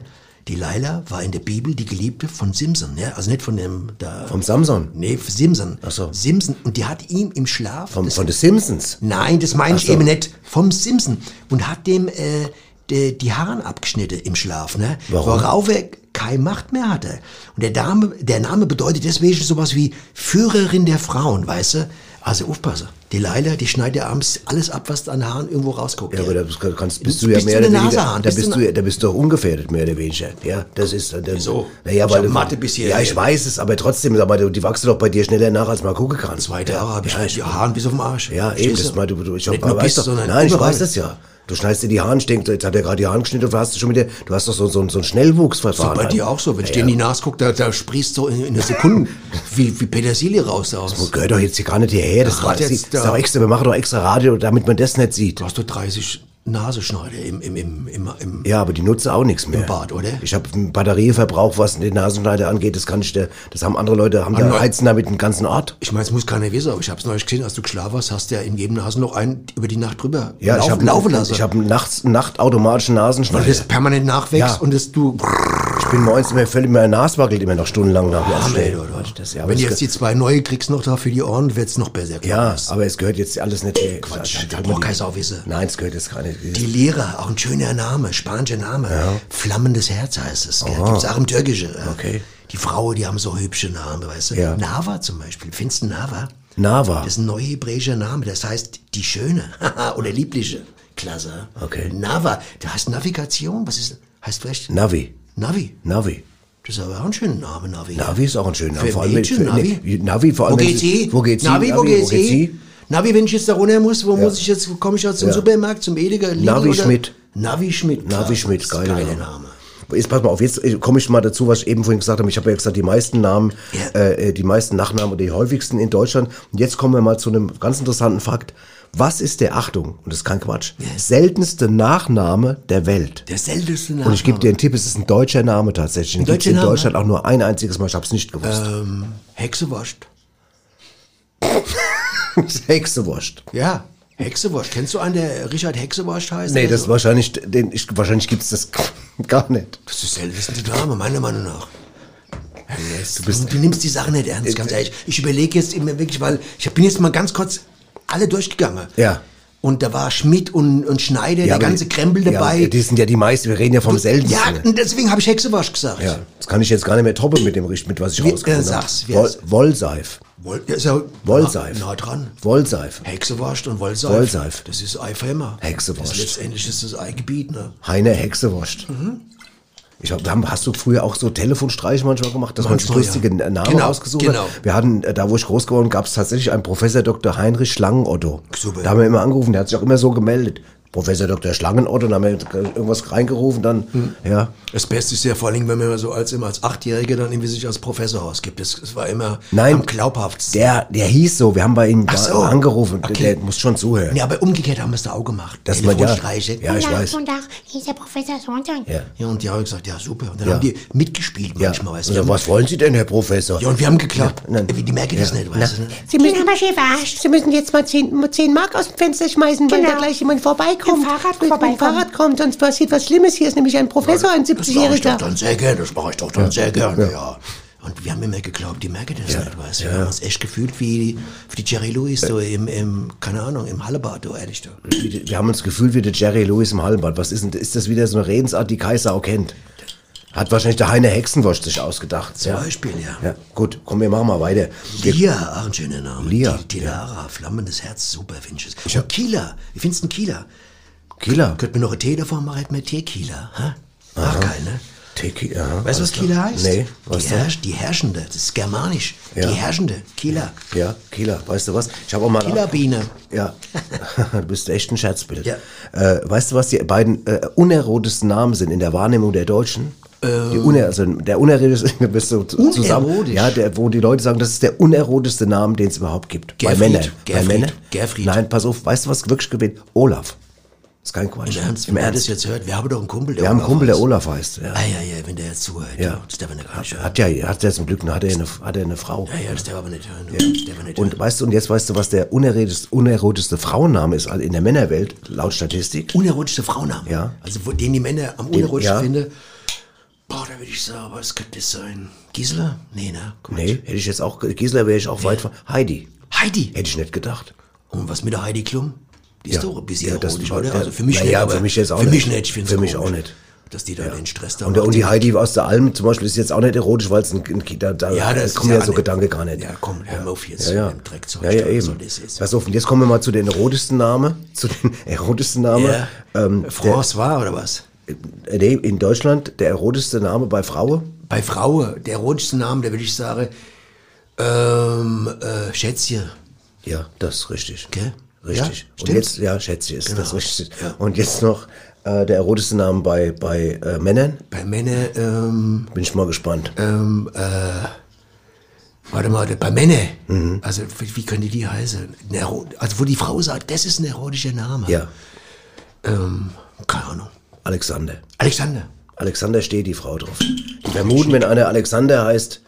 Die Laila war in der Bibel die Geliebte von Simson, ja? also nicht von dem da. Vom Samson? Nee, Simson. Ach so. Simson. Und die hat ihm im Schlaf. Vom, das- von den Simpsons. Nein, das meine ich so. eben nicht. Vom Simpson. Und hat dem äh, die, die Haaren abgeschnitten im Schlaf, ne? Warum? Worauf er keine Macht mehr hatte. Und der, Dame, der Name bedeutet deswegen sowas wie Führerin der Frauen, weißt du? Also aufpassen. Die Leila, die schneidet ja abends alles ab, was an Haaren irgendwo rausguckt. Ja, aber da bist, kannst, bist du ja Bist mehr du oder weniger, da Bist bist du ja- da bist du auch ungefährdet, mehr oder weniger. Ja, das ist, das, Wieso? Naja, Ich weil du- Mathe bis hierher. Ja, ich weiß es, aber trotzdem, du- die wachsen doch bei dir schneller nach, als man gucken kann. Zwei Jahre habe ich ja, die Haaren bis auf den Arsch. Ja, eben, das mal, du, du, ich Nicht hab, nur weiß bis, doch, sondern nein, ich weiß das ja. Du schneidest dir die Haare und denkst, jetzt hat er gerade die Haare geschnitten du hast schon wieder, du hast doch so, so, so ein Schnellwuchsverfahren. Bei dir auch so, wenn ich dir in die Nase gucke, da, da sprießt so in, in einer Sekunde wie, wie Petersilie raus aus. Das gehört doch jetzt hier gar nicht hierher. Das, Ach, war, hat das, jetzt ist doch extra, wir machen doch extra Radio, damit man das nicht sieht. Du hast doch 30 Nasenschneider im, im, im, im, im Ja, aber die nutzen auch nichts mehr. Im Bad, oder? Ich habe einen Batterieverbrauch, was den Nasenschneider angeht, das kann ich dir, das haben andere Leute, haben da Andere- heizen damit den ganzen Ort. Ich meine, es muss keiner wissen, aber ich habe es neulich gesehen, als du geschlafen hast, hast du ja in jedem Nasenloch einen über die Nacht drüber Ja, ich laufen, habe laufen lassen. Ich habe einen nachts, nachtautomatischen weil Nasenschneider. das permanent nachwächst Ja. und das du... Ich bin morgens immer völlig, mein Nas wackelt immer noch stundenlang nach dem Aufstehen. Das, ja, aber Wenn du es jetzt ge- die zwei neue kriegst noch da für die Ohren, wird's noch besser. ja, aber es gehört jetzt alles nicht. Quatsch, Halt da mal braucht keine Sau wissen. Nein, es gehört jetzt gar nicht. Die Lehrer, auch ein schöner Name, spanischer Name. Flammendes Herz heißt es. Gell? Gibt's auch im Türkischen. ja. Okay. Die Frauen, die haben so hübsche Namen, weißt du. Ja. Nava zum Beispiel. Findest du Nava? Nava. Das ist ein neuhebräischer Name. Das heißt die Schöne oder Liebliche. Klasse. Okay. Nava. Du hast Navigation. Was ist, heißt vielleicht? Navi. Navi. Navi. Das ist aber auch ein schöner Name, Navi. Navi ist auch ein schöner Name. Für Vor allem Mädchen, für- Navi? nee, Navi, vor allem. Wo geht sie-? Wo geht sie? Navi, wo geht sie? Navi, wenn ich jetzt da runter muss, wo muss ich jetzt, komme ich jetzt zum Ja. Supermarkt, zum Edeka? Lidl Navi oder? Schmidt. Navi Schmidt. Navi Schmidt, ein geiler geiler Name. Jetzt pass mal auf, jetzt äh, komme ich mal dazu, was ich eben vorhin gesagt habe. Ich habe ja gesagt, die meisten Namen, Ja. äh, die meisten Nachnamen oder die häufigsten in Deutschland. Und jetzt kommen wir mal zu einem ganz interessanten Fakt. Was ist der, Achtung, und das ist kein Quatsch, seltenste Nachname der Welt? Der seltenste Name. Und ich gebe dir einen Tipp, es ist ein deutscher Name tatsächlich. Gibt's deutscher in Name? Deutschland auch nur ein einziges Mal, ich habe es nicht gewusst. ähm, Hexewurst. Hexewurst. Ja, Hexewurst. Kennst du einen, der Richard Hexewurst heißt? Nee, das so? ist wahrscheinlich, den, ich, wahrscheinlich gibt's das gar nicht. Das ist der seltenste Name, meiner Meinung nach. Du, bist, du nimmst die Sache nicht ernst, ganz ehrlich. Ich überlege jetzt immer wirklich, weil ich bin jetzt mal ganz kurz alle durchgegangen. Ja. Und da war Schmidt und, und Schneider, der aber ganze Krempel dabei. Ja, die sind ja die meisten, wir reden ja vom seltensten. ja, und deswegen habe ich Hexewurst gesagt. Ja, das kann ich jetzt gar nicht mehr toppen mit dem Richt, mit was ich rausgefunden äh, habe. Woll, Wollseif. Woll, ja, ist ja Wollseif. Nah, nah dran. Wollseif. Hexewurst und Wollseif. Wollseif. Das ist Eifheimer. Hexewurst. Das letztendlich ist das Eigebiet, ne? Heine Hexewurst. Ich hab, wir haben, hast du früher auch so Telefonstreiche manchmal gemacht, dass man sich Manchmal, lustige ja. Namen Genau, ausgesucht genau. hat? Wir hatten, äh, da wo ich groß geworden gab es tatsächlich einen Professor Dr. Heinrich Schlangenotto. Super. Da haben wir immer angerufen, der hat sich auch immer so gemeldet. Professor Dr. Schlangenotto, dann haben wir irgendwas reingerufen, dann, Hm. ja. Das Beste ist ja vor allem, wenn man so als immer als Achtjähriger dann irgendwie sich als Professor ausgibt. Das, das war immer Nein, am glaubhaftsten. Der, der hieß so, wir haben bei ihm so. angerufen, Okay. der muss schon zuhören. Ja, aber umgekehrt haben wir es da auch gemacht. Dass man ja, ja, ich weiß. Guten Tag, hier ist der Professor Sonntag. Ja. Ja, und die haben gesagt, ja, super. Und dann Ja. haben die mitgespielt Ja. manchmal, weißt du. Also, was wollen Sie denn, Herr Professor? Ja, und wir haben geklappt. Wie die merken das nicht, weißt du. Ne? Sie müssen, aber. Sie müssen jetzt mal 10, 10 Mark aus dem Fenster schmeißen, weil Genau. da gleich jemand vorbeikommt. Mit dem Fahrrad mit, vorbeikommt. Mit dem Fahrrad kommt, sonst passiert was Schlimmes. Hier ist nämlich ein Professor, ein Das mache ich doch 70-Jähriger. dann sehr gerne, das mache ich doch dann sehr gerne, ja. Und wir haben immer geglaubt, die merken das nicht, weißt du. Wir haben uns echt gefühlt wie, wie die Jerry Lewis, so im, im, keine Ahnung, im Hallebad, du ehrlich, du. Wir haben uns gefühlt wie der Jerry Lewis im Hallenbad. Was ist denn, ist das wieder so eine Redensart, die Kaiser auch kennt? Hat wahrscheinlich der Heine Hexenwurst sich ausgedacht. Zum ja. Beispiel, ja. Ja, gut, komm, wir machen mal weiter. Wir, Lia, auch ein schöner Name. Lia, Die, Tilara, flammendes Herz, super, finde ich es. Kieler, wie findest du den Kieler? Kieler. Könnte mir noch einen Tee davon machen, hätten wir Teekieler, hä? Ach, geil, ne? Teki, aha, Weißt du, was. Kieler heißt? Nee, was die? Herrsch, die Herrschende, das ist germanisch. Ja. Die Herrschende, Kieler. Ja, Kieler, weißt du was? Ich habe auch mal... Kielerbiene. Ja, du bist echt ein Scherzbild. Ja. Äh, weißt du, was die beiden äh, unerotischsten Namen sind in der Wahrnehmung der Deutschen? die uner also der unerotischste, bist du zu- zusammen. Ja, der, wo die Leute sagen, das ist der unerotischste Name, den es überhaupt gibt. Gerfried, Bei Männern. Bei Gerfried, Männern? Gerfried. Nein, pass auf, weißt du, was wirklich gewinnt? Olaf. Ist kein Quatsch. Im Ernst, Im wenn er Ernst. das jetzt hört, wir haben doch einen Kumpel, der Wir haben einen Kumpel, der heißt. Olaf heißt. Ja. Ah, ja, ja, wenn der jetzt zuhört. Ja. Ja. Das darf er nicht gar nicht hören. Hat ja, hat ja zum Glück, hat er eine, hat er eine Frau. Ja, ja, das darf er aber nicht hören. du. Das darf er nicht Und hören. weißt du, und jetzt weißt du, was der unerotischste, unerotischste Frauenname ist in der Männerwelt, laut Statistik? Unerotischste Frauenname. Ja. Also, wo, den die Männer am unerotischsten ja. finden. Boah, da würde ich sagen, was könnte das sein? Gisela? Nee, ne? Gut. Nee, hätte ich jetzt auch, Gisela wäre ich auch weit von, Heidi. Heidi. Hätte ich nicht gedacht. Und was mit der Heidi Klum? Ist Ja. doch ein bisschen Ja, ja, oder? Also für mich nicht, ja, für mich jetzt auch für nicht. mich nicht. Für mich komisch, auch nicht. Dass die da den Stress da Und, macht. und die Heidi aus der Alm zum Beispiel ist jetzt auch nicht erotisch, weil es ein, ein da, da Ja, das kommen ist ja ja so nicht- Gedanke gar nicht. Ja, komm, hör mal auf jetzt Ja, ja. mit dem Dreckzeug. Ja, ja, eben. so das ist. Pass auf, und jetzt kommen wir mal zu den erotischsten Namen. Zu den erotischsten Namen. Ja. Ähm, François oder was? der, nee, in Deutschland der erotischste Name bei Frauen. Bei Frauen, der erotischste Name, der würde ich sagen, ähm, äh, Schätzchen. Ja, das ist richtig. Gell? Richtig. Ja, und jetzt, ja, schätze ich, ist das Genau. richtig. Ja. Und jetzt noch äh, der erotischste Name bei, bei äh, Männern. Bei Männern, ähm, Bin ich mal gespannt. ähm, äh, warte mal, bei Männern, Mhm. also wie, wie könnte die heißen? Also wo die Frau sagt, das ist ein erotischer Name. Ja, Ähm, keine Ahnung. Alexander. Alexander. Alexander steht die Frau drauf. Die vermuten, wenn einer Alexander heißt,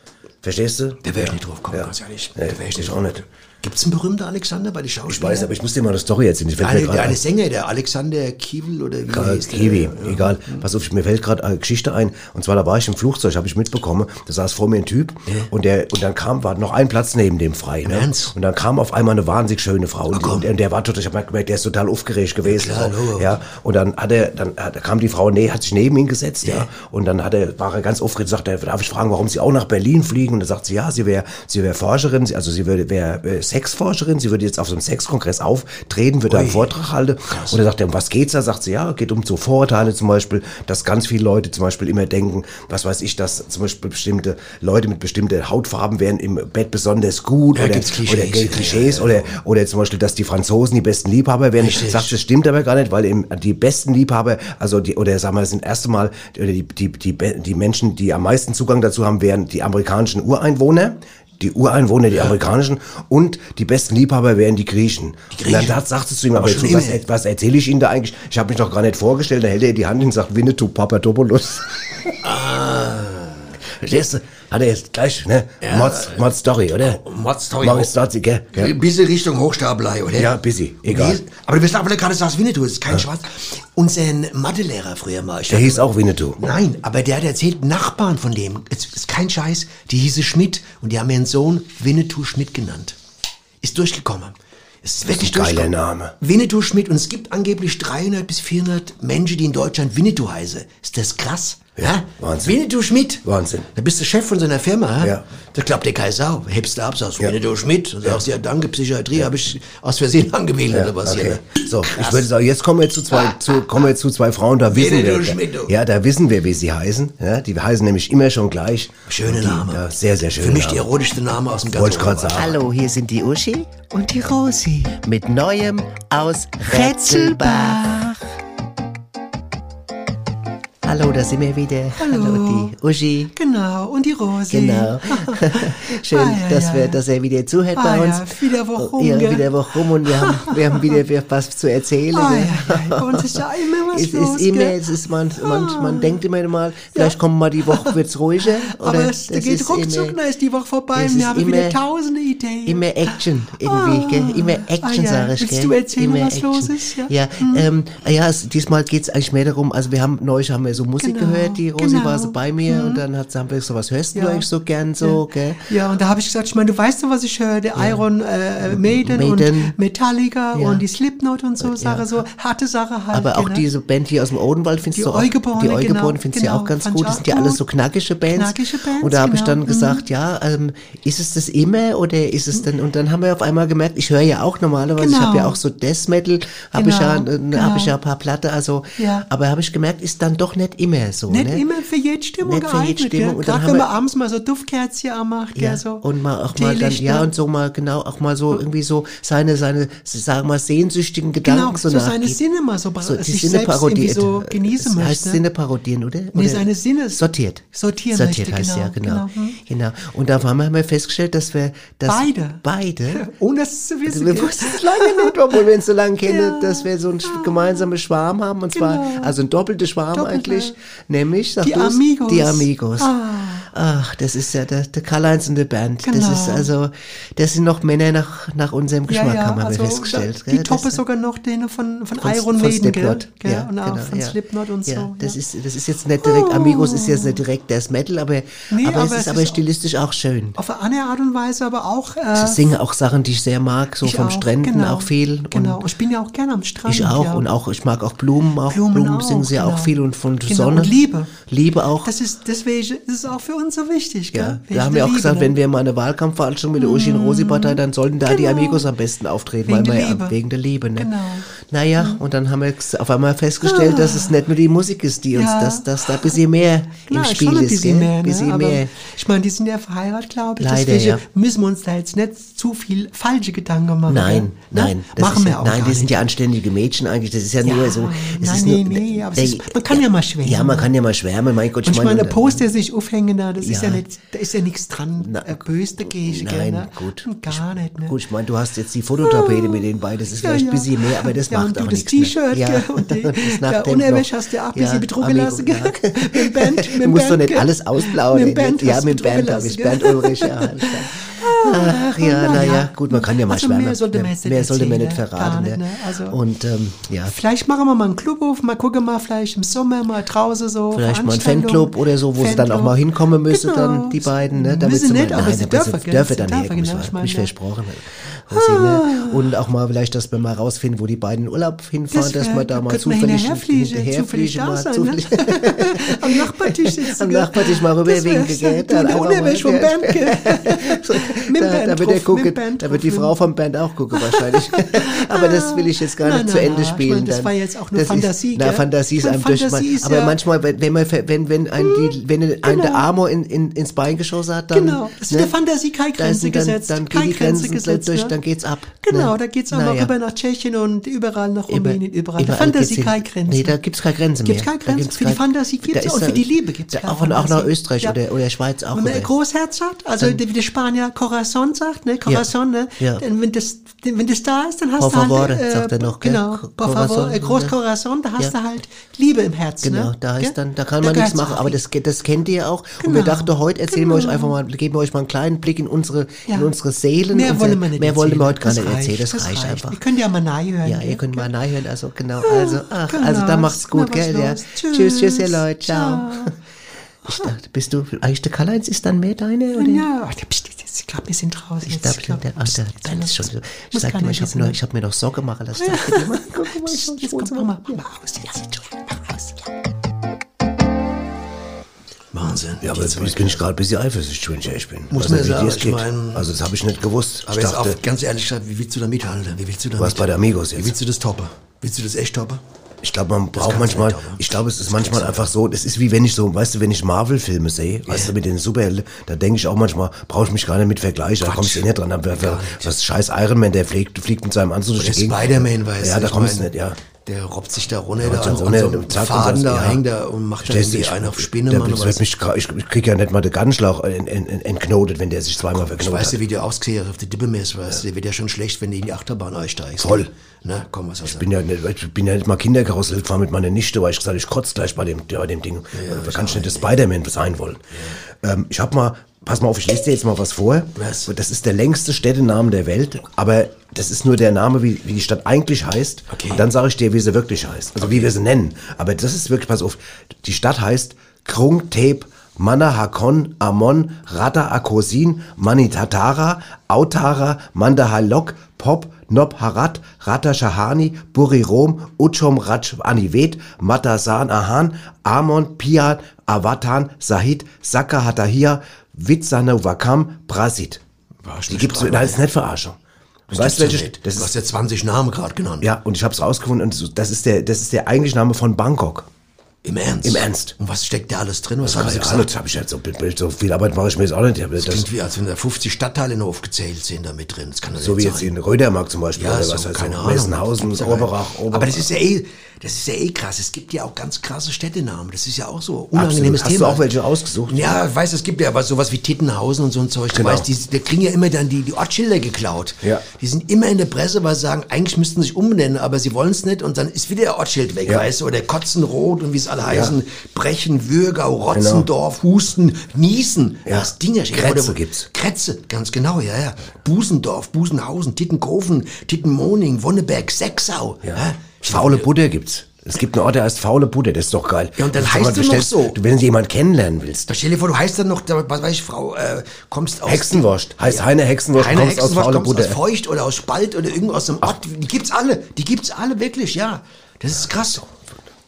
verstehst du? Da wäre ich nicht drauf gekommen, Ja. ganz ehrlich. Nee, da wär ich ich nicht auch nicht. Gekommen. Gibt's einen berühmten Alexander bei den Ich Schauspielern? weiß, aber ich muss dir mal eine Story erzählen. Der eine, der eine ein. Sänger, der Alexander Kiewel oder wie Äh, hieß der? Kiwi, Ja. egal. Pass auf, mir fällt gerade eine Geschichte ein. Und zwar, da war ich im Flugzeug, habe ich mitbekommen, da saß vor mir ein Typ und der und dann kam, war noch ein Platz neben dem frei. Ne? Ernst? Und dann kam auf einmal eine wahnsinnig schöne Frau. Und, komm. und, der- der war total, ich habe gemerkt, der ist total aufgeregt gewesen. klar, so, ja. Und dann hat er, dann hat, kam die Frau, nee, hat sich neben ihn gesetzt, ja. Und dann hat er, war er ganz aufgeregt, sagt er, darf ich fragen, warum Sie auch nach Berlin fliegen? Und dann sagt sie, ja, sie wäre, sie wäre Forscherin, also sie wäre, wäre äh, Sexforscherin. Sie würde jetzt auf so einem Sexkongress auftreten, würde einen Vortrag halten. Und er sagt er, um was geht's da? Sagt sie, ja, geht um so Vorurteile zum Beispiel, dass ganz viele Leute zum Beispiel immer denken, was weiß ich, dass zum Beispiel bestimmte Leute mit bestimmten Hautfarben wären im Bett besonders gut Ja, oder, Klischees, oder ja, Klischees ja, ja. oder oder zum Beispiel, dass die Franzosen die besten Liebhaber wären. Richtig. Sagt, das stimmt aber gar nicht, weil eben die besten Liebhaber, also die, oder sagen wir, das sind erste Mal, oder die, die, die, die Menschen, die am meisten Zugang dazu haben, wären die amerikanischen Ureinwohner. Die Ureinwohner, die amerikanischen und die besten Liebhaber wären die Griechen. Und dann sagt es zu ihm, aber jetzt, was, was erzähle ich Ihnen da eigentlich? Ich habe mich doch gar nicht vorgestellt. Da hält er die Hand und sagt Winnetou Papadopoulos. Verstehst du? Hat er jetzt gleich, ne? Ja. Mods, Mods Story, oder? Mod Story. Mods Story, gell? Ja. Bisschen Richtung Hochstapelei, oder? Ja, busy. Egal. Nee, aber du bist aber gerade sagst Winnetou, das ist kein Schwarz. Unser Mathelehrer früher mal. ich Der hieß auch Winnetou. Nein, aber der hat erzählt, Nachbarn von dem, es ist kein Scheiß, die hieße Schmidt und die haben ihren Sohn Winnetou Schmidt genannt. Ist durchgekommen. Es ist wirklich ein geiler. Name. Winnetou Schmidt und es gibt angeblich 300 bis 400 Menschen, die in Deutschland Winnetou heißen. Ist das krass? Ja, Wahnsinn. Winnetou Schmidt. Wahnsinn. Da bist du Chef von so einer Firma. Ja. Ja. Da klappt der keine Sau. Hebst du ab, sagst Winnetou Schmidt. Und sagst, ja, danke, Psychiatrie habe ich aus Versehen angewählt oder was okay. hier. ne? So, Krass. ich würde sagen, jetzt kommen wir zu zwei, zu, kommen wir zu zwei Frauen, da wissen Winnetou wir, Schmidt, du. ja, da wissen wir, wie sie heißen, ja, die heißen nämlich immer schon gleich. Schöne die, Name. Ja, sehr, sehr schön. Für mich die erotischste Name aus dem ganzen Wollte ich gerade Oberwald. sagen. Hallo, hier sind die Uschi Und die Rosi. mit Neuem aus Rätselbach. Hallo, da sind wir wieder. Hallo. die Uschi. Genau, und die Rosi. Genau. Schön, Ah, ja, dass, ja, wir, ja. dass er wieder zuhört Ah, bei ja, uns. wieder Woche rum, Ja, wieder Woche rum und wir haben, wir haben wieder was zu erzählen. Ah, gell? ja, ja, bei uns ist ja immer was es los, ist immer? Ah. es ist man, man, man denkt immer mal, vielleicht kommt mal die Woche wird's ruhiger. Oder Aber es geht ruckzuck, dann ist die Woche vorbei es und wir haben wieder immer- tausende Ideen. Immer Action irgendwie, gell? Immer Action, Ah, ja. sag ich, Willst gell? du erzählen, Immer was los ist? Ja. Ja, ähm, ja es, diesmal geht's eigentlich mehr darum, also wir haben, neulich haben wir so Musik Genau, gehört, die Rosi genau. war so bei mir und dann hat, haben wir so, was hörst du Ja. eigentlich so gern so, gell? Ja, und da habe ich gesagt, ich meine, du weißt doch, was ich höre, der Iron äh, Maiden, Maiden. und Metallica Ja. und die Slipknot und so, Sache, so harte Sache halt. Aber auch genau. diese Band hier aus dem Odenwald findest du auch, Eugeborene, die genau, Eugeborene findest du ja genau, auch ganz gut, das auch sind ja alles so knackige Bands. Knackige Bands, und da habe ich genau, dann mhm. gesagt, ja, ähm, ist es das immer oder ist es denn, und dann haben wir auf einmal gemerkt, ich höre ja auch normalerweise, ich Genau. habe ja auch so Death Metal, habe ich ja, Genau, genau. habe ich ja ein paar Platte, also, Ja. aber habe ich gemerkt, ist dann doch nicht immer so, Nicht ne? immer für jede Stimmung Nicht für jede geeignet, Stimmung. Und Gerade wenn man wir- abends mal so Duftkerzchen anmacht, Ja, so. und mal auch mal dann, ja, und so mal, genau, auch mal so irgendwie so seine, seine, sagen wir mal, sehnsüchtigen Gedanken Genau, so, so seine. Sinne mal so, so die sich Sinne selbst irgendwie so genießen das heißt möchte. Sinne parodieren, oder? Nee, oder seine Sinne sortiert. sortieren sortiert möchte, heißt genau, ja, genau. genau, hm. Genau. Und da haben wir festgestellt, dass wir, dass Beide. beide, Ohne es zu wissen. wir wussten es lange nicht, obwohl wir uns so lange kennen, Ja. dass wir so einen gemeinsamen Schwarm haben, und zwar, Genau. also ein doppelter Schwarm Doppelte. eigentlich, nämlich, sag Die du's? Amigos. Die Amigos. Ah. Ach, das ist ja der, der Karl-Heinz und der Band. Das Genau. ist also, das sind noch Männer nach, nach unserem ja, Geschmack, ja, haben wir also festgestellt. Die gell? toppe Das- sogar noch den von, von, von, Iron von Maiden, gell? Slipknot. gell? Ja, und auch genau, von ja. Slipknot und ja, so. Das, ja. ist, das ist jetzt nicht direkt, Amigos ist jetzt nicht direkt Death Metal, aber, Nee, aber, aber es es ist aber ist stilistisch auch schön. Auf eine andere Art und Weise, aber auch. Äh, Ich singe auch Sachen, die ich sehr mag, so vom auch, Stränden genau, auch viel. Genau, Und ich bin ja auch gerne am Strand. ich auch ja. und auch, ich mag auch Blumen, auch Blumen Blumen, auch, singen sie ja auch genau. viel und von Genau, Sonne. und Liebe. Liebe auch. Das ist, deswegen ist es auch für uns so wichtig, Ja, gell? da haben wir auch gesagt, wenn wir mal eine Wahlkampfveranstaltung mit der Uschi und Rosi Partei, dann sollten da die Amigos am besten auftreten, Mhm. Wegen weil wir ja, Liebe. wegen der Liebe, ne? Genau. Naja, und dann haben wir auf einmal festgestellt, dass es nicht nur die Musik ist, die uns, Ja. dass, dass da ein bisschen mehr Klar, im Spiel ist, gell? mehr, ne? bisschen aber mehr. ich meine, die sind ja verheiratet, glaube ich. Leider, deswegen ja. müssen wir uns da jetzt nicht zu viel falsche Gedanken machen. Nein, nein, Ne? das machen wir auch nein, die sind ja anständige Mädchen eigentlich. Das ist ja, nur so. Nein, nee, nee, aber man kann ja mal schwärmen. Ja, man kann ja mal schwärmen. Mein Gott, Und ich meine, äh, Poster sich aufhängen da, das ist Ja. ja nicht, da ist ja nichts dran, Na, böse dagegen, Nein, ne? gut. Gar nicht, ne? Gut, ich meine, du hast jetzt die Fototapete mit den beiden, das ist Ja, vielleicht ja. ein bisschen mehr, aber das ja, macht und du auch das nichts. ne? T-Shirt, ja. und die, das der noch. hast du ja auch ein bisschen Ja, betrunken lassen, gell? ja. Mit dem Band, mit Du dem musst doch Band, nicht alles ausplaudern. Mit dem Band ja, mit du dem Band habe ich. Bernd Ulrich, ja. Ach ja, Na naja, ja. gut, man kann ja mal Also schwärmen. mehr sollte man nicht mehr sollte man nicht erzählen, verraten. gar nicht, ne? ne? Also- Und ähm, ja, Vielleicht machen wir mal einen Club auf, mal gucken mal vielleicht im Sommer mal draußen so. Vielleicht mal ein Veranstaltungen. Fanclub oder so, wo sie dann auch Fanclub. mal hinkommen müssen, Genau. dann die beiden, ne? Müssen sie nicht, mal, aber nein, sie dürfen, dürfen Sie dann herkommen, genau, ich ich meine, versprochen. Ne? Und auch mal vielleicht, dass wir mal rausfinden, wo die beiden Urlaub hinfahren, dass wär- wir da mal zufällig hinterherfliegen, hinterherfliegen, da mal sein, zufällig ne? Am Nachbartisch sitzen. am? Nachbartisch mal Das rüberwinken, der einfach mal- Unterwäsche vom Ja. Da, da wird drauf, Bernd da wird die. Frau vom Band auch gucken wahrscheinlich. Aber das will ich jetzt gar nicht zu nein, Ende nein, ich spielen. meine, das dann. war jetzt auch nur Das Fantasie, Ist, na? Fantasie ist einem durch. Aber ja- manchmal, wenn, man, wenn, wenn, ein, die, wenn ein der Amor in, in, ins Bein geschossen hat, dann. Genau, das ist der Fantasie keine Grenze dann, gesetzt. Dann gehen die Grenze gesetzt, durch, ne? dann geht's ab. Genau, ne? da geht's auch Naja. rüber nach Tschechien und überall nach Rumänien, überall. Überall Fantasie keine Grenze. Nee, da gibt's keine Grenze mehr. Gibt's keine Grenze. Für die Fantasie gibt's und für die Liebe gibt's keine auch, und auch nach. Österreich Ja. oder, Schweiz auch. Wenn man ein Großherz hat, also wie der Spanier Corazon sagt, ne, Corazon, ne, Ja. Dann, wenn das, wenn das da ist, dann hast Por du halt, favor, sagt er noch, gell? genau, por favor, Corazon, äh, Groß ne? Corazon, da hast Ja. du halt Liebe im Herzen, Genau, ne? da heißt dann, da kann man Da nichts machen, aber das, das kennt ihr auch. Und wir Genau, dachten, heute erzählen wir euch genau. einfach mal, geben wir euch mal einen kleinen Blick in unsere, Ja. in unsere Seelen. Mehr wollen wir nicht Mehr wollen wir heute gar nicht erzählen, das, das reicht reicht. einfach. Ihr könnt ja mal nahe hören, Ja, gell? ihr könnt mal nachhören, also genau, also, ach, genau. also da macht's gut, gell, ja. Tschüss, tschüss, ihr. Leute, ciao. Ich dachte, bist du, eigentlich der Karl-Heinz ist dann mehr deine, oder? Ja, ach, pst, pst, ich glaube, wir sind draußen Ich glaube, glaub, der, pst, der, ist schon so. Ich sagte keiner mal, ich habe ne? hab mir noch Sorge machen lassen. Immer, guck mal, ich schon Jetzt komm, mach mal, mach mal aus jetzt. Mach aus. Wahnsinn. Ja, aber jetzt bin ich gerade ein bisschen eifersüchtig, wenn ich ehrlich bin. Muss Weiß man sagen, ich geht. mein- Also das habe ich nicht gewusst. Aber jetzt auch ganz ehrlich gesagt, wie willst du da mithalten? Wie willst du da warst bei der Amigos jetzt. Wie willst du das toppen? Willst du das echt toppen? Ich glaube, man braucht manchmal, ich glaube, es ist manchmal einfach so, das ist wie wenn ich so, weißt du, wenn ich Marvel-Filme sehe, weißt du, mit den Superhelden, da denke ich auch manchmal, brauche ich mich gar nicht mit vergleichen, da kommst du eh nicht dran. Aber was scheiß Iron Man, der fliegt, fliegt mit seinem Anzug durch die Gegend. Spider-Man, weißt Ja, da kommst du nicht, ja. Der robbt sich da runter, Ja, da an so einem Faden da ja. hängt da und macht da du, irgendwie ich- einen auf Spinne, der, Mann. das wird mich, ich, ich krieg ja nicht mal den Gartenschlauch ent, ent, ent, entknotet, wenn der sich zweimal Ich verknotet weiß hat. ja, wie der ausgesehen auf der Dippemess, weißt du, der wird ja schon schlecht, wenn du in die Achterbahn einsteigst. Voll. Na, komm, was hast Ich bin ja nicht, ich bin ja nicht mal Kinderkarussell gefahren mit meiner Nichte, weil ich gesagt habe, ich kotze gleich bei dem, bei dem Ding. da kann ich nicht der Spider-Man sein wollen. Ähm, ich habe mal, pass mal auf, ich lese dir jetzt mal was vor. Was? Das ist der längste Städtenamen der Welt, aber das ist nur der Name, wie, wie die Stadt eigentlich heißt. Okay. Und dann sage ich dir, wie sie wirklich heißt. Also wie wir sie nennen. Aber das ist wirklich, pass auf, die Stadt heißt Krung Tep Manahakon, Amon, Rata Akosin, Manitatara, Autara, Mandahalok, Pop, Nob Harat, Rata Shahani, Burirom, Uchom Raj Anivet, Matasan Ahan, Amon, Pian, Avatan, Sahid, Saka Hatahia, Witzane Wakam, Brasit. Die gibt's, nein, das ist nicht Verarschung. Weißt du, welche, das du hast ja 20 Namen gerade genannt. ja, und ich habe es rausgefunden und so- das ist der, das ist der eigentliche Name von Bangkok. Im Ernst? Im Ernst. Und was steckt da alles drin? Was haben sie habe gesagt? ich, hab ich jetzt so, so viel Arbeit mache ich mir jetzt auch nicht. Ich hab Das Das, klingt wie, als wenn da 50 Stadtteile noch aufgezählt sind da mit drin. Das kann doch so wie nicht jetzt sein. in Rödermark zum Beispiel Ja, oder so, was heißt keine so, Ahnung. Messenhausen, Oberach, nicht. Oberach. Aber das ist ja eh, das ist ja eh krass. Es gibt ja auch ganz krasse Städtenamen. Das ist ja auch so Absolut. unangenehmes Hast Thema. du auch welche ausgesucht? Ja, ich weiß, es gibt ja aber sowas wie Tittenhausen und so ein Zeug. Du Genau. weißt, die, die kriegen ja immer dann die, die Ortsschilder geklaut. Ja. Die sind immer in der Presse, weil sie sagen, eigentlich müssten sie sich umbenennen, aber sie wollen es nicht und dann ist wieder der Ortsschild weg, Ja. weißt du? Oder Kotzenrot und wie es alle heißen. Brechen, Würgau, Rotzendorf, Husten, Niesen. Genau. Ja. Das Ding ja Kretze gibt's. Kretze, ganz genau, ja, ja. Busendorf, Busenhausen, Tittenkofen, Tittenmoning, Wonneberg, Sechsau. Ja. Ja. Faule Butter gibt's. Es gibt einen Ort, der heißt Faule Butter, das ist doch geil. Ja, und dann heißt du noch stellst- so. Du, wenn du jemanden kennenlernen willst. Da stell dir vor, du heißt dann noch, was weiß ich, Frau, äh, kommst aus... Hexenwurst. Heißt Heine Hexenwurst, Heine kommst aus Hexenwurst, Faule kommst Butter. aus Feucht oder aus Spalt oder irgendwo aus dem Ort. Die gibt's alle. Die gibt's alle, wirklich, ja. Das ist krass.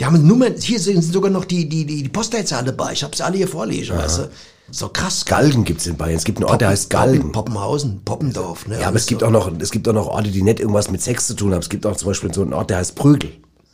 Die haben Nummern, hier sind sogar noch die, die, die, die Postleitzahl dabei. Ich hab's alle hier vorlesen, weißt du. So krass. Galgen gibt's in Bayern. Es gibt einen Ort, der heißt Poppen, Galgen. Poppenhausen, Poppendorf, ne. Ja, aber es gibt so. auch noch, es gibt auch noch Orte, die nicht irgendwas mit Sex zu tun haben. Es gibt auch zum Beispiel so einen Ort, der heißt Prügel.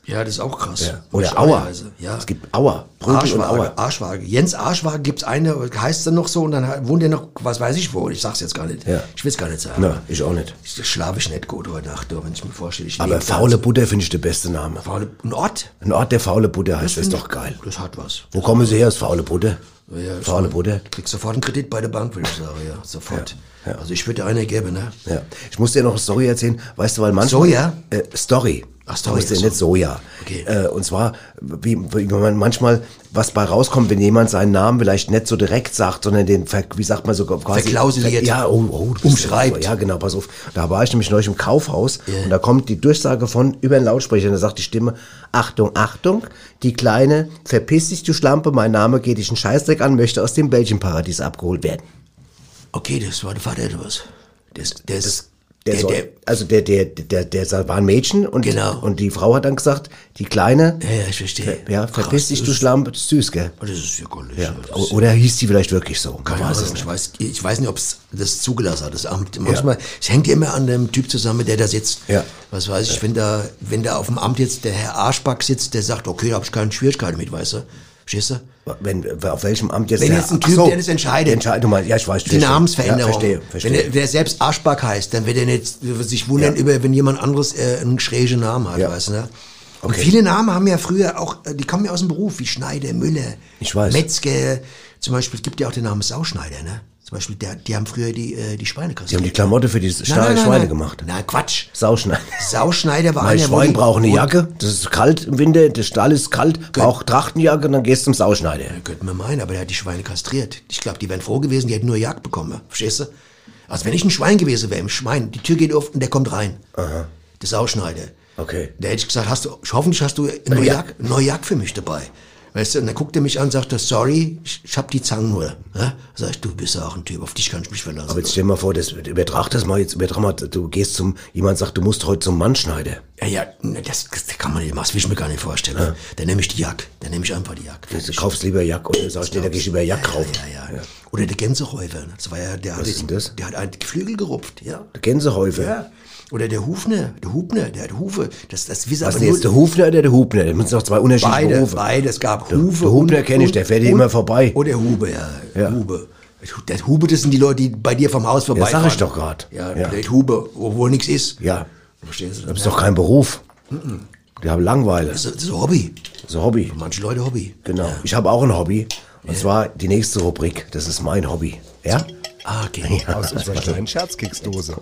Ja, das ist auch krass. Oder Schauerweise, Auer. Ja. Es gibt Auer. Und Arschwaage, Auer. Arschwaage. Jens Arschwaage gibt's eine, heißt dann noch so und dann wohnt er noch, was weiß ich wo. Ich sag's jetzt gar nicht. Ja. Ich will's gar nicht sagen. Na, ich auch nicht. Ich schlafe ich nicht gut heute Nacht, wenn ich mir vorstelle. Ich Aber. Faule Butter finde ich der beste Name. Faule, ein Ort? Ein Ort, der Faule Butter heißt, das ist doch geil. Das hat was. Wo kommen sie her, aus Faule Butter? Ja, Faule. Butter. Kriegst sofort einen Kredit bei der Bank, würde ich sagen, ja. Sofort. Ja, ja. Also ich würde dir eine geben, ne? Ja. Ich muss dir noch eine Story erzählen, weißt du, weil manchmal... Soja? Äh, Story. Ach, Story, Ich muss dir ach so. nicht Soja. Okay. Äh, und zwar, wie, wie man manchmal, was bei rauskommt, wenn jemand seinen Namen vielleicht nicht so direkt sagt, sondern den, wie sagt man so quasi... Verklausuliert. Ja, oh, oh. Umschreibt. Ja, genau, pass auf. Da war ich nämlich neulich im Kaufhaus und da kommt die Durchsage von über den Lautsprecher und da sagt die Stimme, Achtung, Achtung, die Kleine, verpiss dich, du Schlampe, mein Name geht dich einen Scheißdreck an, möchte aus dem Belgienparadies abgeholt werden. Okay, das war der Vater oder was? Das, das, Der, Der- soll, der- also der, der, der, der, der war ein Mädchen und, Genau. und die Frau hat dann gesagt, die Kleine, Ja, ja, ich verstehe. ja, verpiss Krass, dich, du Schlampe, das ist süß, gell? Oh, Das ist ja. Ja. Das O- ist- Oder hieß die vielleicht wirklich so? Keine Ahnung, ich nicht. weiß, ich weiß nicht, ob es das zugelassen hat, das Amt. Manchmal, es hängt ja immer an dem Typ zusammen, der da sitzt. Ja. Was weiß ich, wenn da, wenn da auf dem Amt jetzt der Herr Arschback sitzt, der sagt, okay, da habe ich keine Schwierigkeiten mit, weißt du? Verstehst du? Wenn, auf welchem Amt jetzt Wenn der, jetzt ein Typ, so, der das entscheidet. Der entscheidet, du meinst, ja, ich weiß. Die. Namensveränderung. Ja, verstehe, Wenn verstehe. er, wer selbst Arschback heißt, dann wird er nicht sich wundern über, wenn jemand anderes äh, einen schrägen Namen hat, Ja. weißt du? Ne? Und Okay. viele Namen haben ja früher auch, äh, die kommen ja aus dem Beruf, wie Schneider, Müller, Ich weiß. Metzger. Zum Beispiel, es gibt ja auch den Namen Sauschneider, ne? Zum Beispiel, der, die haben früher die, äh, die Schweine Die haben die Klamotte für die Nein, Stahl nein, nein, Schweine gemacht. Na, Quatsch. Sauschneiden. Sauschneider war Mein einer, Schwein braucht eine Jacke, das ist kalt im Winter, der Stall ist kalt, braucht Trachtenjacke, dann gehst du zum Sauschneider. Könnte man meinen, aber der hat die Schweine kastriert. Ich glaube, die wären froh gewesen, die hätten nur Jagd bekommen. Verstehst du? Also wenn ich ein Schwein gewesen wäre, im Schwein, die Tür geht auf und der kommt rein. Das Ausschneider. Okay. Da hätte ich gesagt, hast du, hoffentlich hast du eine neue Ja. Jagd, eine neue Jagd für mich dabei. Weißt du, und dann guckt er mich an und sagt, er, sorry, ich, ich hab die Zangen nur. Ja? Sag ich, du bist ja auch ein Typ, auf dich kann ich mich verlassen. Aber jetzt stell dir mal vor, das, übertrag das mal jetzt, übertrag mal, du gehst zum, jemand sagt, du musst heute zum Mannschneider. ja, ja, ne, das, das kann man nicht machen, das will ich mir gar nicht vorstellen. Dann nehme ich die Jagd, dann nehme ich einfach die Jagd. Du kaufst lieber Jack oder sagst dir, da geh ich über Jack kaufen. Ja, ja. Oder der Gänseräufer. ne? Das war ja, der hatte, ist denn das? der hat einen Geflügel gerupft, ja. Der Gänsehäufer. Ja. Oder der Hufner, der Hubner, der hat Hufe. Das, das wissen Was aber jetzt, der Hufner oder der Hubner? Das sind doch zwei unterschiedliche beide, Berufe. beide. Es gab Der- Hufe. der Hubner und- kenn ich, der fährt hier immer vorbei. Und der Hube, ja. Ja. Hube. Der Hube, das sind die Leute, die bei dir vom Haus vorbeifahren. sag ich doch grad. Ja, Ja. der Hube, obwohl nichts ist. Ja, Verstehst du? das ist doch kein Beruf. Die haben Langeweile. Das ist, das ist ein Hobby. Das ist ein Hobby. Manche Leute Hobby. Genau. Ich habe auch ein Hobby. Und zwar die nächste Rubrik. Das ist mein Hobby. Ja? Ah, okay. Aus unserer kleinen Scherzkeksdose.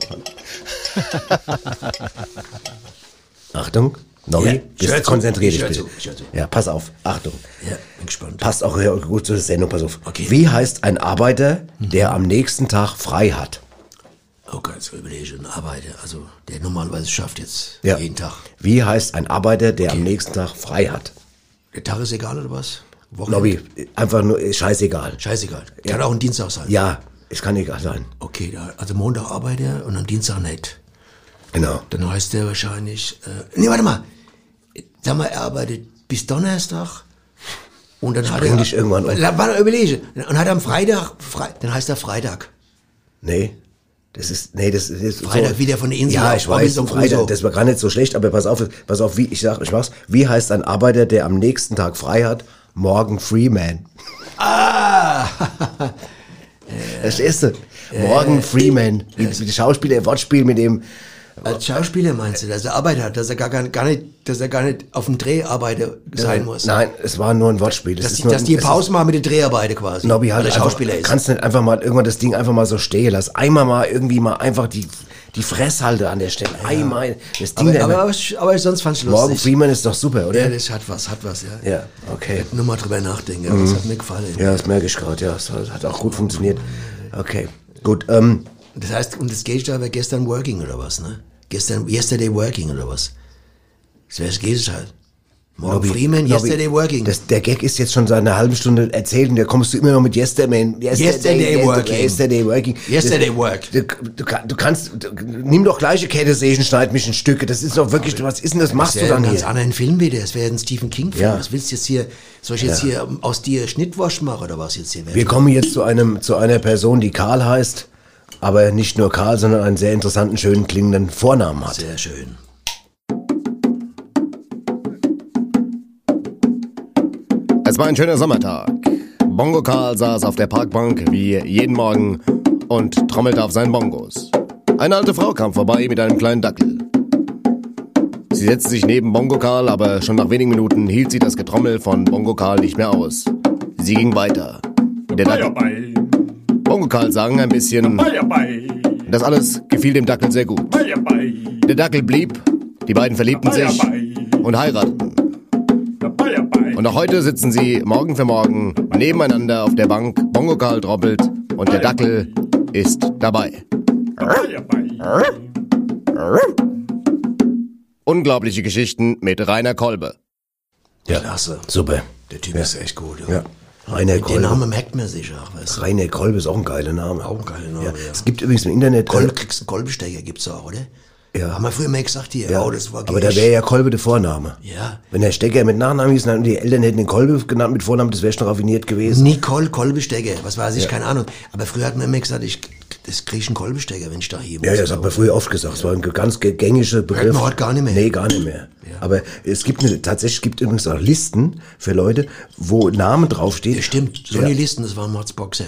Achtung. Nobby, Ja, ich konzentrier ich dich bitte. ich. Ja, pass auf. Achtung. Ja, bin gespannt. Passt auch ja, gut zur Sendung, pass auf. Okay. Wie heißt ein Arbeiter, der am nächsten Tag frei hat? Oh Gott, so überlege ein Arbeiter, also der normalerweise schafft jetzt Ja. jeden Tag. Wie heißt ein Arbeiter, der am nächsten Tag frei hat? Der Tag ist egal oder was? Woche? Nobby, einfach nur ist scheißegal. Scheißegal. Kann auch ein Dienstag sein. Ja, es kann egal sein. Okay, also Montag arbeitet er und am Dienstag nicht. Genau. Dann heißt der wahrscheinlich, äh, nee, warte mal. Sag mal, er arbeitet bis Donnerstag und dann hat bring er... dich irgendwann um. Warte, überlege. Und hat am Freitag, Fre dann heißt er Freitag. Nee. Das ist, nee, das ist Freitag wieder von der Insel Ja, ich weiß, Freitag, das war gar nicht so schlecht, aber pass auf, pass auf, wie, ich sag, ich mach's. Wie heißt ein Arbeiter, der am nächsten Tag frei hat? Morgan Freeman. Ah! Verstehst du? Morgan Freeman. Wie, wie die Schauspieler, Wortspiel mit dem, Als Schauspieler meinst du, dass er Arbeit hat, dass er gar, gar nicht, dass er gar nicht auf dem Dreharbeiter sein muss. Nein, es war nur ein Wortspiel. Das Dass, ist die, nur, dass die Pause machen mit den Dreharbeiten quasi. Ist, Nobby halt weil er einfach, Schauspieler ist. kannst nicht einfach mal irgendwann das Ding einfach mal so stehen lassen. Einmal mal irgendwie mal einfach die, die Fresshalte an der Stelle. Einmal. Das Ding aber, da aber, aber, aber sonst fand ich lustig. Freeman ist doch super, oder? Ja, das hat was, hat was, ja. Ja, okay. Nur mal drüber nachdenken, aber das hat mir gefallen. Ja, das merke ich gerade, ja. Das hat auch gut funktioniert. Okay, gut. Ähm, Das heißt, und das Gegenteil wäre gestern working oder was, ne? Gestern, yesterday working oder was? Das wäre das Gegenteil. Morgan Nobby, Freeman, yesterday working. Das, der Gag ist jetzt schon seit einer halben Stunde erzählt und da kommst du immer noch mit Yesterday, Yesterday working. Yesterday working. Yesterday das, work. Du, du, du kannst, du, nimm doch gleiche Kette Sägen, schneid mich in Stücke. Das ist doch wirklich, was ist denn das, machst das du wäre dann ein ganz hier? anderen Film wieder. Das wäre ein Stephen King Film. Ja. Was willst du jetzt hier? Soll ich jetzt hier ähm, aus dir Schnittwasch machen oder was jetzt hier? Wir kommen jetzt zu einem, zu einer Person, die Karl heißt, aber nicht nur Karl, sondern einen sehr interessanten, schönen klingenden Vornamen hat. Sehr schön. Es war ein schöner Sommertag. Bongo Karl saß auf der Parkbank wie jeden Morgen und trommelte auf seinen Bongos. Eine alte Frau kam vorbei mit einem kleinen Dackel. Sie setzte sich neben Bongo Karl, aber schon nach wenigen Minuten hielt sie das Getrommel von Bongo Karl nicht mehr aus. Sie ging weiter. Der Dackel. Bongo Karl sang ein bisschen. Das alles gefiel dem Dackel sehr gut. Der Dackel blieb, die beiden verliebten sich und heirateten. Und auch heute sitzen sie morgen für morgen nebeneinander auf der Bank. Bongo Karl troppelt und der Dackel ist dabei. Unglaubliche Geschichten mit Rainer Kolbe. Ja, Klasse. super. Der Typ ist echt gut. Ja. Rainer Den Kolbe. Namen merkt man sich auch, weißt du. Rainer Kolbe ist auch ein geiler Name. Auch ein geiler Name, ja. ja. Es gibt übrigens im Internet... Kolbe, kriegst du einen Kolbestecker, gibt's auch, oder? Ja. Haben wir früher mal gesagt hier, Ja, oh, das war aber da wäre ja Kolbe der Vorname. Ja. Wenn der Stecker mit Nachnamen hieß und die Eltern hätten den Kolbe genannt mit Vornamen, das wäre schon raffiniert gewesen. Nicole Kolbestecker, was weiß ich, Ja. keine Ahnung. Aber früher hat man immer gesagt, ich, das krieg ich einen Kolbestecker, wenn ich da hier Ja, muss. das hat man früher oft gesagt. Es war ein ganz ge- gängiger Begriff. man heute gar nicht mehr. Nee, gar nicht mehr. Aber es gibt eine, tatsächlich gibt übrigens auch Listen für Leute, wo Name draufsteht. Ja, stimmt, so Ja. eine Listen, das war Mordsboxer.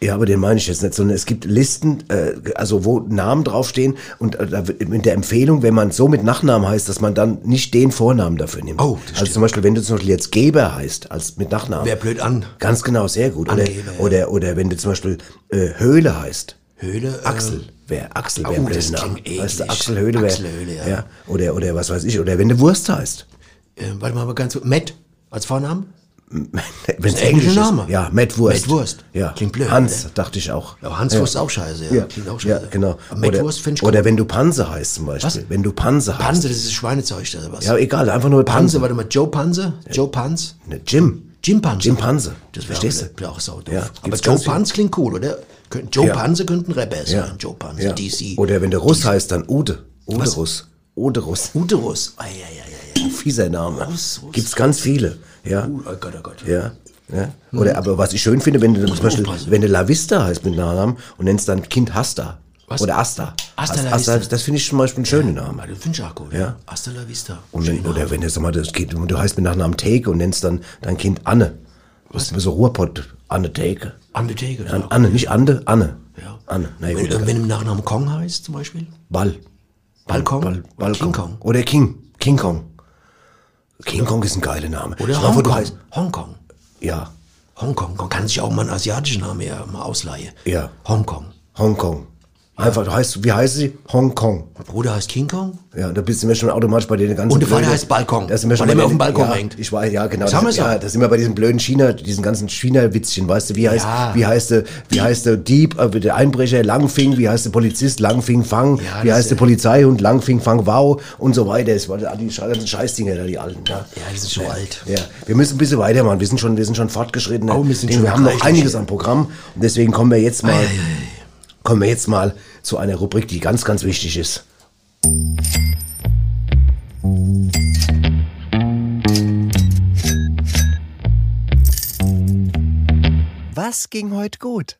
Ja, aber den meine ich jetzt nicht, sondern es gibt Listen, äh, also wo Namen draufstehen und äh, mit der Empfehlung, wenn man so mit Nachnamen heißt, dass man dann nicht den Vornamen dafür nimmt. Oh, das also stimmt. zum Beispiel, wenn du zum Beispiel jetzt Geber heißt, als mit Nachnamen. Wär blöd an. Ganz genau, sehr gut. Oder, Angeber, ja. oder, oder wenn du zum Beispiel äh, Höhle heißt. Höhle, äh, Axel. Wer Axel Oh, wäre ein das Name. Weißt du. Axel Höhle wäre. Axel Höhle, ja. Oder, oder was weiß ich. Oder wenn du Wurst heißt. Äh, warte mal, aber ganz kurz. Matt als Vornamen? Wenn ein englischer Name. Ja, Matt Wurst. Matt Wurst. Ja. Klingt blöd, Hans, oder? dachte ich auch. Ja, Hans Wurst ist auch scheiße, ja. Ja, Klingt auch ja scheiße. genau. Aber Matt oder, Wurst find ich Oder gut. wenn du Panse heißt zum Beispiel. Was? Wenn du Panse heißt. Panse, das ist Schweinezeug oder was? Ja, egal, einfach nur Panse, Panse. warte mal, Joe Panse? Joe Panz? Ne, Jim. Jim Panse. Jim Panse. Das wäre Verstehst auch, du? wär auch sau doof. Ja, Aber Joe ganz viel. Panz klingt cool, oder? Joe Ja. Panse könnte ein Rapper sein. Ja. Joe Panse, Ja. DC. Oder wenn der Russ heißt, dann Ude. Uderus. Uderus. Uterus. Ah, ja, ja, ja, ja. Fieser Name. Russ, Russ. Gibt's ganz viele. Ja. Uh, oh Gott, oh Gott. Ja. Ja. Oder, aber was ich schön finde, wenn du zum Beispiel, aufpassen. wenn du La Vista heißt mit Nachnamen und nennst dann Kind Hasta. Was? Oder Asta. Asta La Asta, Vista. das finde ich zum Beispiel einen schönen Namen. Ah, Das finde ich auch gut. Ja. Hasta la vista. Und wenn, oder wenn du, sag mal, das geht, du heißt mit Nachnamen Theke und nennst dann dein Kind Anne. Was? So Ruhrpott, Anne Theke. An der Theke. das An, ist Anne, gut. nicht Ande, Anne. Ja. Anne. Na Wenn, gut. wenn im Nachnamen Kong heißt, zum Beispiel. Ball. Balkon? Ball, Ball, King Kong. Oder King. King Kong. King Kong ist ein geiler Name. Oder vor, du Hongkong. heißt, Hongkong. ja, Hongkong. Man kann sich auch mal einen asiatischen Namen ja mal ausleihen. Ja. Hongkong. Hongkong. Einfach, du heißt, wie heißt sie? Hongkong. Mein Bruder heißt King Kong. Ja, da bist du mir schon automatisch bei den ganzen Und der Vater heißt Balkon, Da sind wir schon weil er immer auf dem Balkon ja, hängt. Ich weiß, ja, genau. Das haben wir ja, da sind wir bei diesen blöden China, diesen ganzen China-Witzchen, weißt du, wie heißt, Ja. wie heißt der, wie heißt der Dieb, äh, der Einbrecher Langfing, wie heißt der Polizist Langfing Fang, Ja, wie heißt der Polizeihund Langfing Fang Wow und so weiter. Das waren die ganzen Scheißdinger da, die alten, ja. Ja, die sind schon alt. Ja, wir müssen ein bisschen weitermachen. Wir sind schon, wir sind schon fortgeschritten. Oh, wir sind wir schon haben noch einiges am Programm und deswegen kommen wir jetzt mal, kommen wir jetzt mal zu einer Rubrik, die ganz, ganz wichtig ist. Was ging heute gut?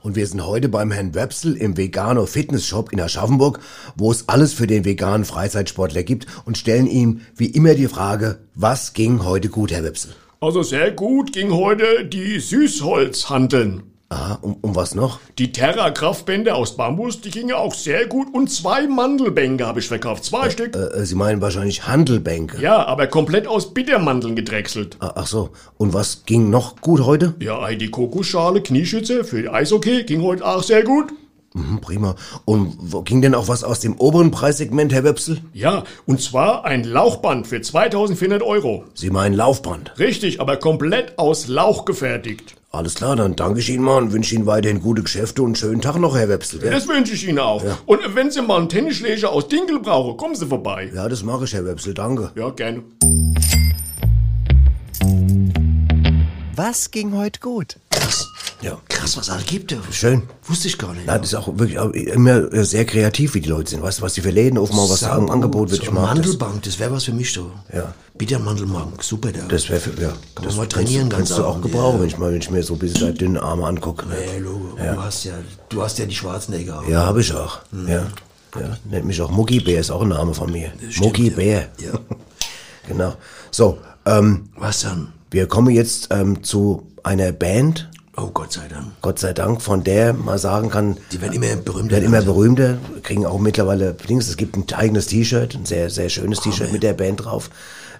Und wir sind heute beim Herrn Websel im Vegano Fitness Shop in Aschaffenburg, wo es alles für den veganen Freizeitsportler gibt und stellen ihm wie immer die Frage, was ging heute gut, Herr Websel? Also sehr gut ging heute die Süßholzhanteln. Aha, um, um was noch? Die Terra-Kraftbänder aus Bambus, die gingen auch sehr gut. Und zwei Mandelbänke habe ich verkauft. Zwei Stück. Äh, Sie meinen wahrscheinlich Handelbänke. Ja, aber komplett aus Bittermandeln gedrechselt. Ah, Ach so, und was ging noch gut heute? Ja, die Kokosschale, Knieschütze für Eishockey ging heute auch sehr gut. Hm, prima. Und wo ging denn auch was aus dem oberen Preissegment, Herr Websel? Ja, und zwar ein Lauchband für 2400 Euro. Sie meinen Laufband. Richtig, aber komplett aus Lauch gefertigt. Alles klar, dann danke ich Ihnen mal und wünsche Ihnen weiterhin gute Geschäfte und einen schönen Tag noch, Herr Websel. gell? Das wünsche ich Ihnen auch. Und wenn Sie mal einen Tennisschläger aus Dinkel brauchen, kommen Sie vorbei. Ja, das mache ich, Herr Websel, danke. Ja, gerne. Was ging heute gut? Ja. Krass, was alles gibt. ja. Schön. Wusste ich gar nicht. Ja, das ist auch wirklich auch immer sehr kreativ, wie die Leute sind. Weißt du, was die für Läden aufmachen, was da am. Angebot wird. So das. Mandelbank, das wäre was für mich so. Ja. Bittermandelbank, super da. Das wäre für, ja. Kann das man mal kannst trainieren du, ganz kannst du auch gebrauchen, ja. wenn ich mal, wenn ich mir so ein bisschen deine dünnen Arme angucke. Ne? Hey, Logo, du hast ja, du hast ja die Schwarzenegger. auch. Ja, habe ich auch. Ja. ja. Nennt mich auch Mucki Bär, ist auch ein Name von mir. stimmt, Mucki ja. Bär. Ja. Genau. So, ähm, Was dann? wir kommen jetzt ähm, zu einer Band, Oh Gott sei Dank. Gott sei Dank, von der man sagen kann, Die werden immer berühmter. werden immer langsam. berühmter, kriegen auch mittlerweile Dings. Es gibt ein eigenes T-Shirt, ein sehr, sehr schönes T-Shirt mit der Band drauf.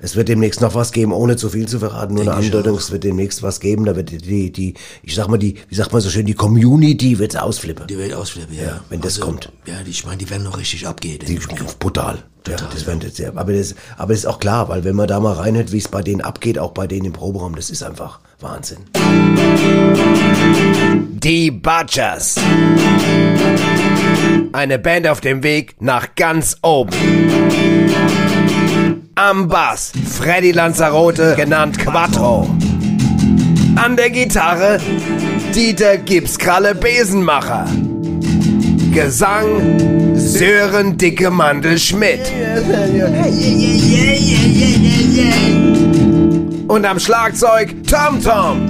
Es wird demnächst noch was geben, ohne zu viel zu verraten, nur eine Denke ich Andeutung. Es wird demnächst was geben, da wird die, die, ich sag mal, die, wie sagt man so schön, die Community wird ausflippen. Die Welt ausflippen, ja. Also, wenn das kommt. Ja, die, ich meine, die werden noch richtig abgehen. Die, brutal. Ja, das werden jetzt sehr, aber das, aber das ist auch klar, weil wenn man da mal reinhört, wie es bei denen abgeht, auch bei denen im Proberaum, das ist einfach Wahnsinn. Die Butchers. Eine Band auf dem Weg nach ganz oben. Am Bass Freddy Lanzarote, genannt Quattro. An der Gitarre Dieter Gipskralle Besenmacher. Gesang Sören Dicke Mandel Schmidt. Und am Schlagzeug Tom Tom.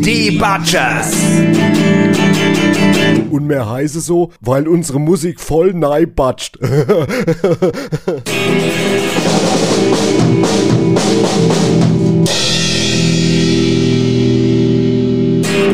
Die Butchers. Und mehr heiße so, weil unsere Musik voll neibatscht.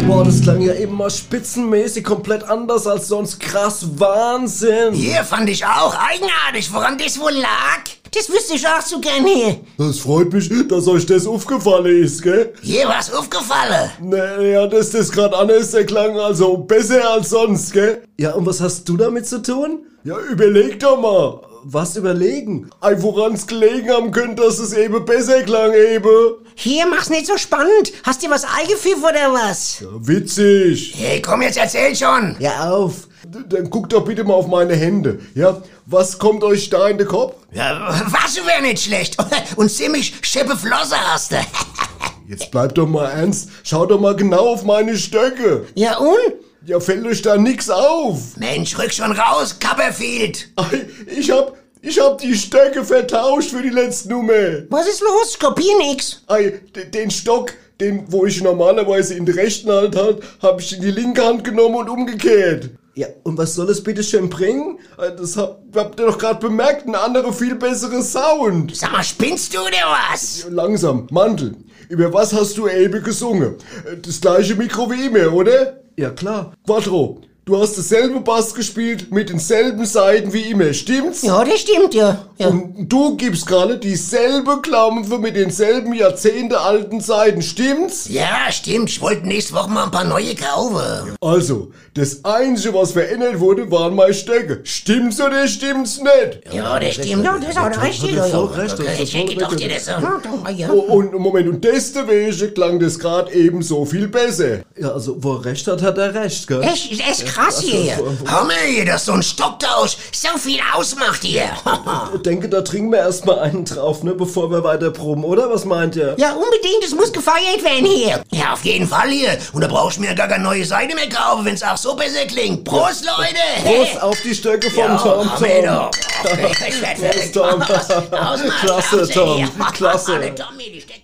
Boah, das klang ja eben mal spitzenmäßig komplett anders als sonst. Krass, Wahnsinn. Hier fand ich auch eigenartig, woran das wohl lag. Das wüsste ich auch so gern hier. Das freut mich, dass euch das aufgefallen ist, gell? Hier was aufgefallen. Naja, dass das gerade anders der klang, also besser als sonst, gell? Ja, und was hast du damit zu tun? Ja, überleg doch mal. Was überlegen? Ei, woran's gelegen haben könnte, dass es eben besser klang, eben. Hier, mach's nicht so spannend. Hast du was eingepfiffen oder was? Ja, witzig. Hey, komm jetzt, erzähl schon. Ja, auf. Dann guckt doch bitte mal auf meine Hände. Ja, was kommt euch da in den Kopf? Ja, was wäre nicht schlecht. Und ziemlich scheppe Flosse hast du. Jetzt bleibt doch mal ernst. Schaut doch mal genau auf meine Stöcke. Ja und? Ja, fällt euch da nix auf. Mensch, rück schon raus, Copperfield. Ich hab, ich hab die Stöcke vertauscht für die letzte Nummer. Was ist los? Kopier nix. Ei, den Stock, den, wo ich normalerweise in der rechten Hand halt, hab ich in die linke Hand genommen und umgekehrt. Ja, und was soll es bitte schön bringen? Äh, Das hab, habt ihr doch gerade bemerkt, ein anderer viel besserer Sound. Sag mal, spinnst du oder was? Langsam, Mantel. Über was hast du Elbe gesungen? Äh, Das gleiche Mikro wie immer, oder? Ja, klar. Quattro, du hast dasselbe Bass gespielt mit denselben Seiten wie immer, stimmt's? Ja, das stimmt, ja. ja. Und du gibst gerade dieselbe Klampfe mit denselben Jahrzehnte alten Seiten, stimmt's? Ja, stimmt. Ich wollte nächste Woche mal ein paar neue kaufen. Also, das Einzige, was verändert wurde, waren meine Stöcke. Stimmt's oder stimmt's nicht? Ja, das stimmt. Ja, das hat recht. Ja, ja. recht, das Okay, hat Ich denke doch dir das so. Ja, doch, ja. Oh, und Moment, und deswegen klang das gerade eben so viel besser. Ja, also, wo er recht hat, hat er recht, gell? Echt, ist echt krass hier. Hammer hier, dass so ein Stocktausch so viel ausmacht hier. Ich denke, da trinken wir erstmal einen drauf, ne, bevor wir weiter proben, oder? Was meint ihr? Ja, unbedingt, es muss gefeiert werden hier. Ja, auf jeden Fall hier. Und da brauchst du mir gar keine neue Seite mehr kaufen, wenn's auch so besser klingt. Prost, Leute! Prost auf die Stöcke vom Ja, Tom Tom. doch. Ich werd fertig. Tom. Ausmaß, Klasse, Tom. hier. Klasse. Tommy, die.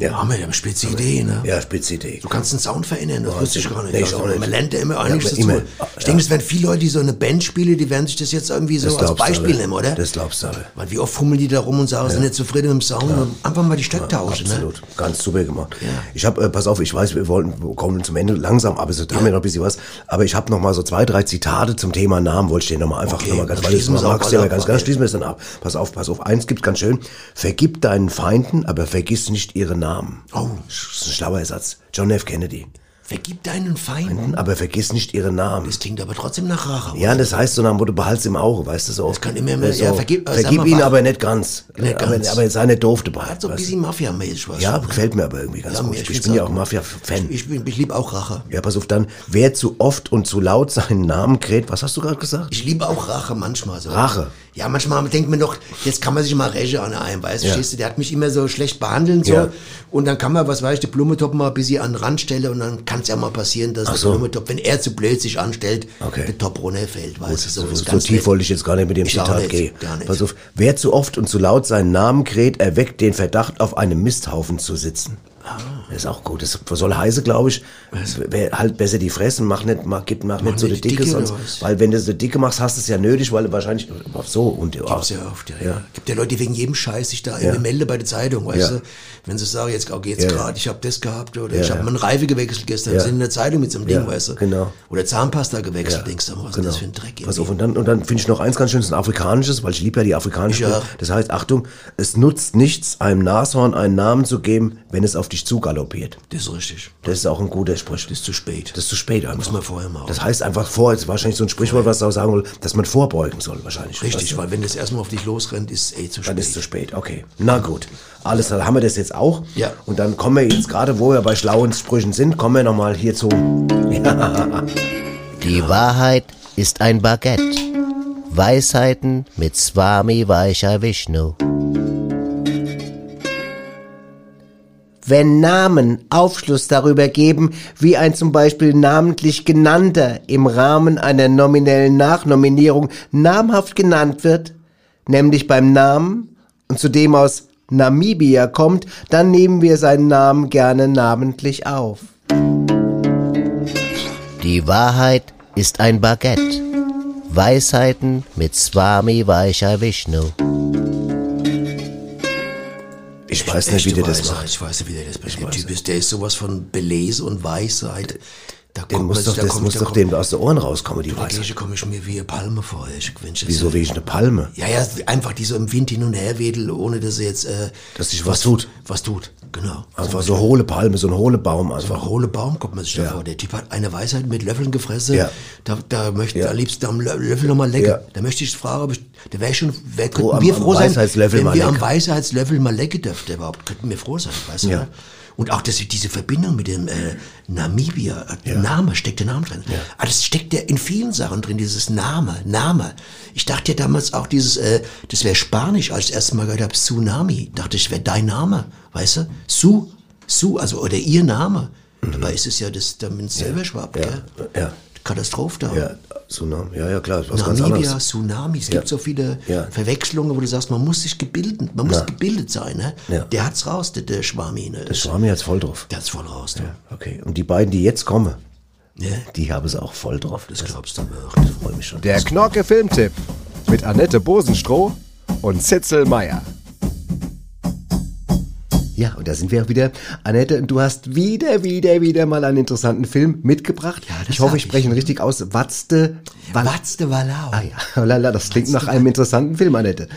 Ja, Hammer, wir haben spitze Idee, ne? ja, spitze Idee. Du kannst den Sound verändern, das wusste ich gar nicht. Nee, ich Also, auch nicht. Man lernt ja immer einiges aber dazu. immer. Ich denke, es werden viele Leute, die so eine Band spielen, die werden sich das jetzt irgendwie so als Beispiel alle. nehmen, oder? Das glaubst du alle. Weil wie oft fummeln die da rum und sagen, sind nicht zufrieden mit dem Sound. Einfach mal die Stöcke tauschen, ne? Absolut, ganz super gemacht. Ich habe, äh, pass auf, ich weiß, wir wollten, wir kommen zum Ende langsam, aber so da haben wir noch ein bisschen was. Aber ich habe noch mal so zwei, drei Zitate zum Thema Namen, wollte ich dir noch mal einfach Okay, noch mal ganz, weil ich magst ja ganz, ganz schließen wir es dann ab. Pass auf, pass auf, eins gibt ganz schön. Vergib deinen Feinden, aber vergiss nicht ihre Namen. Oh. Das ist ein schlauer Satz. John F. Kennedy. Vergib deinen Feinden. Aber vergiss nicht ihre Namen. Das klingt aber trotzdem nach Rache. Ja, das heißt so nach Motto, behalt's im Auge, weißt du so. Das kann immer mehr- ja, vergib- äh, vergib ihn aber nicht ganz. Nicht aber, ganz. aber sei nicht doof dabei. Hat so ein bisschen Mafia-mäßig was. Ja, gefällt mir aber irgendwie ganz Ja, gut. Ich, ich bin ja auch. Mafia-Fan. Ich, ich, ich liebe auch Rache. Ja, pass auf, dann, wer zu oft und zu laut seinen Namen kräht, was hast du gerade gesagt? Ich liebe auch Rache manchmal so. Rache? Ja, manchmal denkt man doch, jetzt kann man sich mal Räche an einem, weißt du, Ja. der hat mich immer so schlecht behandelt, so. Ja. Und dann kann man, was weiß ich, den Blumentopf mal ein bisschen an den Rand stellen und dann kann es ja mal passieren, dass Ach der so. Blumentopf, wenn er zu blöd sich anstellt, Okay. der Top runterfällt, weißt du, so, So, so tief wollte ich jetzt gar nicht mit dem Ich Zitat nicht, gehen. Pass auf, wer zu oft und zu laut seinen Namen kräht, erweckt den Verdacht, auf einem Misthaufen zu sitzen. Ah. Das ist auch gut. Das soll heißen, glaube ich, halt besser die Fressen, mach nicht, mach, gib, mach nicht so die die Dicke, Dicke, sonst, weil wenn du so dicke machst, hast du es ja nötig, weil du wahrscheinlich, so, und, Gibt's ja oft, ja, ja. Gibt ja Leute, die wegen jedem Scheiß sich da Ja. melden bei der Zeitung, weißt Ja. du? Wenn sie sagen, jetzt geht's Ja, gerade, ich habe das gehabt oder ich habe meinen Reife gewechselt gestern, sind in der Zeitung mit so einem Ding, weißt du? genau. Oder Zahnpasta gewechselt, denkst du, was ist genau. das für ein Dreck? Pass auf, und dann, und dann finde ich noch eins ganz schön, das ist ein afrikanisches, weil ich liebe ja die auch. Das heißt, Achtung, es nutzt nichts, einem Nashorn einen Namen zu geben, wenn es auf dich zugaloppiert. Das ist richtig. Das ist auch ein guter Spruch. Das ist zu spät. Das ist zu spät einfach. Muss man vorher machen. Das heißt einfach vor, das ist wahrscheinlich so ein Sprichwort, was du auch sagen will, dass man vorbeugen soll, wahrscheinlich. Richtig, Weißt du? weil wenn das erstmal auf dich losrennt, ist eh zu spät. Dann ist es zu spät, okay. Na gut. Alles klar, haben wir das jetzt auch. Ja. Und dann kommen wir jetzt gerade, wo wir bei schlauen Sprüchen sind, kommen wir nochmal hierzu. Die Wahrheit ist ein Baguette. Weisheiten mit Swami Vaishya Vishnu. Wenn Namen Aufschluss darüber geben, wie ein zum Beispiel namentlich genannter im Rahmen einer nominellen Nachnominierung namhaft genannt wird, nämlich beim Namen und zudem aus Namibia kommt, dann nehmen wir seinen Namen gerne namentlich auf. Die Wahrheit ist ein Baguette. Weisheiten mit Swami Vaishya Vishnu. Ich weiß nicht, wie der das macht. Ich weiß nicht, wie der das macht. Der Typ ist, der ist sowas von Belese und Weisheit. Da Den kommt muss doch, da das kommt- muss da doch kommt- dem aus den Ohren rauskommen, die Da Weisheit. komme ich mir wie eine Palme vor. Ich, das Wieso wie ich eine Palme? Ja, ja, einfach die so im Wind hin und her wedelt, ohne dass sie jetzt... Äh, Dass sich was tut. Was tut, genau. Einfach so hohle Palme, so ein hohle Baum Einfach einfach. hohle Baum kommt man sich da Ja. vor. Der Typ hat eine Weisheit mit Löffeln gefressen. Ja. Da, da möchte Ja. am liebsten am Lö- Löffel nochmal lecken. Ja. Da möchte ich fragen, ob ich, da wäre schon, Froh, könnten am- wir am froh sein, wenn wir am lecken. Weisheitslöffel mal lecken dürften überhaupt. Könnten wir froh sein, weißt du? Ja. ne? Und auch dass diese Verbindung mit dem äh, Namibia, äh, Name, steckt der Name drin. Aber das steckt ja in vielen Sachen drin, dieses Name, Name. Ich dachte ja damals auch dieses, äh, das wäre Spanisch, als ich das erste Mal gehört habe, Tsunami. Dachte ich, wäre dein Name, weißt du? Su, Su, also oder ihr Name. Dabei ist es ja das, damit es selber Ja, gell? ja, Katastrophe da. ja, Tsunami. Ja, ja, klar, ist was ganz Namibia, anderes. Tsunami, es Ja. gibt so viele Ja. Verwechslungen, wo du sagst, man muss sich gebildet, man muss Ja. gebildet sein, ne? Ja. Der hat's raus, der, der Schwami, ne? Der Schwami hat's voll drauf. Der hat's voll raus, ne? Okay, und die beiden, die jetzt kommen, Ja. die haben es auch voll drauf. Das glaubst du mir. Ich freue mich schon. Der Knorke Filmtipp mit Annette Bosenstroh und Zitzel Meier. Ja, und da sind wir auch wieder. Annette, du hast wieder, wieder, wieder mal einen interessanten Film mitgebracht. Ja, ich hoffe, ich spreche ihn ich. richtig aus. Watzte. Wal Watzte Wallau. ah ja, lala, das klingt nach einem interessanten Film, Annette.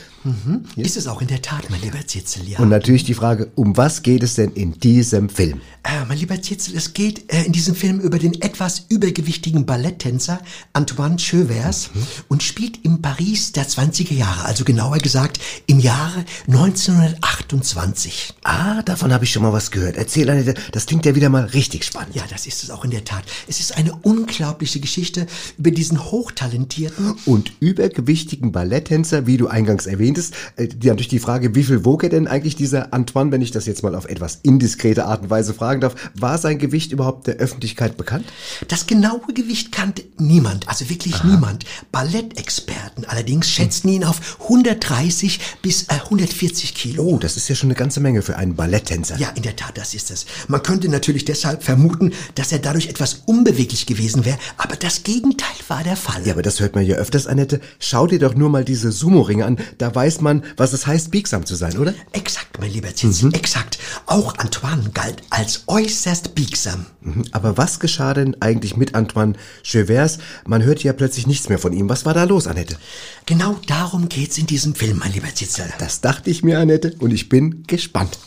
Ist es auch in der Tat, mein lieber Zitzel, ja. Und natürlich die Frage, um was geht es denn in diesem Film? Äh, mein lieber Zitzel, es geht äh, in diesem Film über den etwas übergewichtigen Balletttänzer Antoine Chevers und spielt im Paris der 20er Jahre, also genauer gesagt im Jahre 1928. Ah, davon habe ich schon mal was gehört. Erzähl, Annette, das klingt ja wieder mal richtig spannend. Ja, das ist es auch in der Tat. Es ist eine unglaubliche Geschichte über diesen hochtalentierten Und übergewichtigen Balletttänzer, wie du eingangs erwähntest, äh, die natürlich die Frage, wie viel wog er denn eigentlich dieser Antoine, wenn ich das jetzt mal auf etwas indiskrete Art und Weise fragen darf, war sein Gewicht überhaupt der Öffentlichkeit bekannt? Das genaue Gewicht kannte niemand, also wirklich niemand. Ballettexperten allerdings schätzten ihn auf 130 bis äh, 140 Kilo. Oh, das ist ja schon eine ganze Menge für einen Balletttänzer. Ja, in der Tat, das ist es. Man könnte natürlich deshalb vermuten, dass er dadurch etwas unbeweglich gewesen wäre, aber das Gegenteil war der Fall. Ja, aber das hört man ja öfters, Annette. Schau dir doch nur mal diese Sumo-Ringe an. Da weiß man, was es heißt, biegsam zu sein, oder? Exakt, mein lieber Zitzel, exakt. Auch Antoine galt als äußerst biegsam. Mhm. Aber was geschah denn eigentlich mit Antoine Chevers? Man hört ja plötzlich nichts mehr von ihm. Was war da los, Annette? Genau darum geht's in diesem Film, mein lieber Zitzel. Das dachte ich mir, Annette, und ich bin gespannt.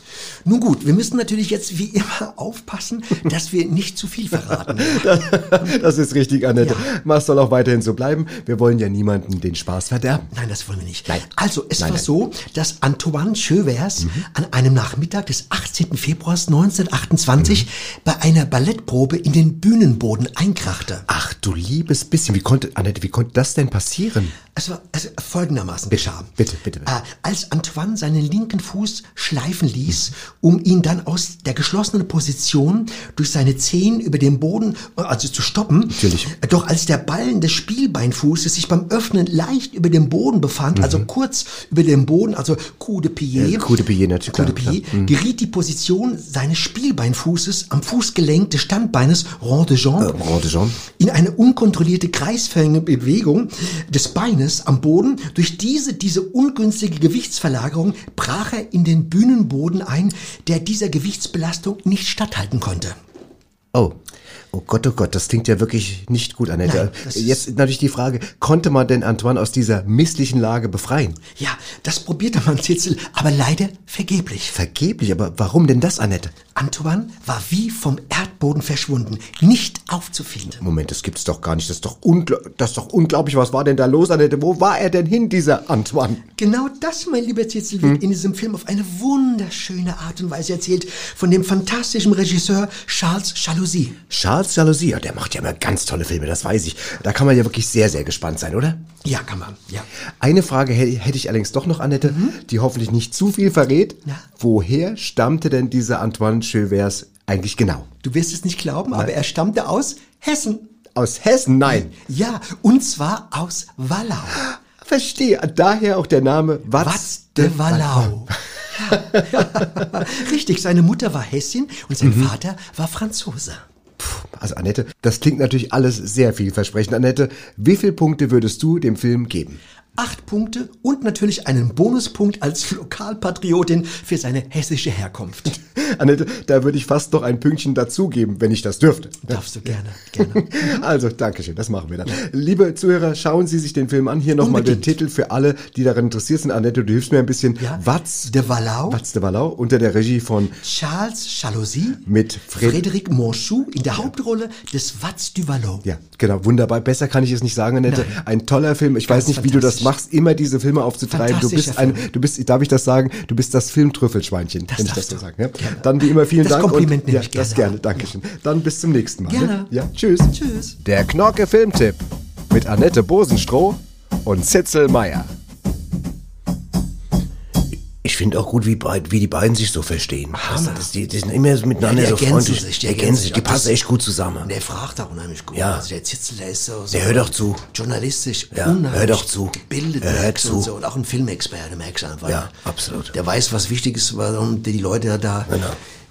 Nun gut, wir müssen natürlich jetzt wie immer aufpassen, dass wir nicht zu viel verraten. Das ist richtig, Annette. Ja. Was soll auch weiterhin so bleiben? Wir wollen ja niemanden den Spaß verderben. Nein, das wollen wir nicht. Nein. Also, es Nein, war nein. so, dass Antoine Chevers an einem Nachmittag des 18. Februars 1928 bei einer Ballettprobe in den Bühnenboden einkrachte. Ach du liebes bisschen, wie konnte, Annette, wie konnte das denn passieren? Es war also folgendermaßen geschah. bitte, bitte, bitte. Äh, als Antoine seinen linken Fuß schleifen ließ, um ihn dann aus der geschlossenen Position durch seine Zehen über den Boden, äh, also zu stoppen. Natürlich. Äh, Doch als der Ballen des Spielbeinfußes sich beim Öffnen leicht über dem Boden befand, also kurz über dem Boden, also Coup de Pied, Mhm. Ja, Coup de Pied, natürlich, Coup de Pied, klar. Mhm. geriet die Position seines Spielbeinfußes am Fußgelenk des Standbeines Rond de Jambe Äh, Rond de Jambe. in eine unkontrollierte kreisförmige Bewegung des Beines am Boden. Durch diese, diese ungünstige Gewichtsverlagerung brach er in den Bühnenboden ein, der dieser Gewichtsbelastung nicht statthalten konnte. Oh. Oh Gott, oh Gott, das klingt ja wirklich nicht gut, Annette. Nein, Jetzt natürlich die Frage, konnte man denn Antoine aus dieser misslichen Lage befreien? Ja, das probierte man Zitzel, aber leider vergeblich. Vergeblich, aber warum denn das, Annette? Antoine war wie vom Erdboden verschwunden, nicht aufzufinden. Moment, das gibt's doch gar nicht. Das ist doch, ungl das ist doch unglaublich. Was war denn da los, Annette? Wo war er denn hin, dieser Antoine? Genau das, mein lieber Zitzel, wird in diesem Film auf eine wunderschöne Art und Weise erzählt von dem fantastischen Regisseur Charles Jalousie. Charles Charles Jalousie, ja, der macht ja immer ganz tolle Filme, das weiß ich. Da kann man ja wirklich sehr, sehr gespannt sein, oder? Ja, kann man. Ja. Eine Frage hä- hätte ich allerdings doch noch, Annette, die hoffentlich nicht zu viel verrät. Ja. Woher stammte denn dieser Antoine Chevers eigentlich genau? Du wirst es nicht glauben, aber er stammte aus Hessen. Aus Hessen? Nein. Ja, und zwar aus Wallau. Verstehe. Daher auch der Name Watz, Watz de Wallau. Richtig, seine Mutter war Hessin und sein Mhm. Vater war Franzose. Also Annette, das klingt natürlich alles sehr vielversprechend. Annette, wie viele Punkte würdest du dem Film geben? Acht Punkte und natürlich einen Bonuspunkt als Lokalpatriotin für seine hessische Herkunft. Annette, da würde ich fast noch ein Pünktchen dazugeben, wenn ich das dürfte. Darfst du gerne, gerne. Also, Dankeschön, das machen wir dann. Liebe Zuhörer, schauen Sie sich den Film an. Hier nochmal der. Titel für alle, die daran interessiert sind. Annette, du hilfst mir ein bisschen. Ja. Watz De Wallau, Watz de Wallau unter der Regie von Charles Jalousie, mit Fred. Frédéric Monchou in der Hauptrolle des Watz du Wallau. Ja, genau, wunderbar. Besser kann ich es nicht sagen, Annette. Ein toller Film. Ich weiß nicht, wie du das fantastisch. Machst, immer diese Filme aufzutreiben. Du bist ein, du bist, darf ich das sagen? Du bist das Filmtrüffelschweinchen, wenn ich das so du. sage. Ja? Dann wie immer vielen Das Dank. Kompliment und, ja, ich Das gerne gerne, Dankeschön. Dann bis zum nächsten Mal. Ne? Gerne. Ja, tschüss. Tschüss. Der Knorke Filmtipp mit Annette Bosenstroh und Zitzel Meier. Ich finde auch gut, wie, wie die beiden sich so verstehen. Du, das, die, die sind immer miteinander Ja, die so freundlich. sich, die ergänzen sich. Die passen echt gut zusammen. Der fragt auch unheimlich gut. Ja. Also der Zitzel, der ist so, so Der hört doch zu. journalistisch, Ja, unheimlich hört doch zu. gebildet Er hört du, und zu. so. Und auch ein Filmexperte, merkst du einfach. Ja, absolut. Der weiß, was wichtig ist, warum die Leute da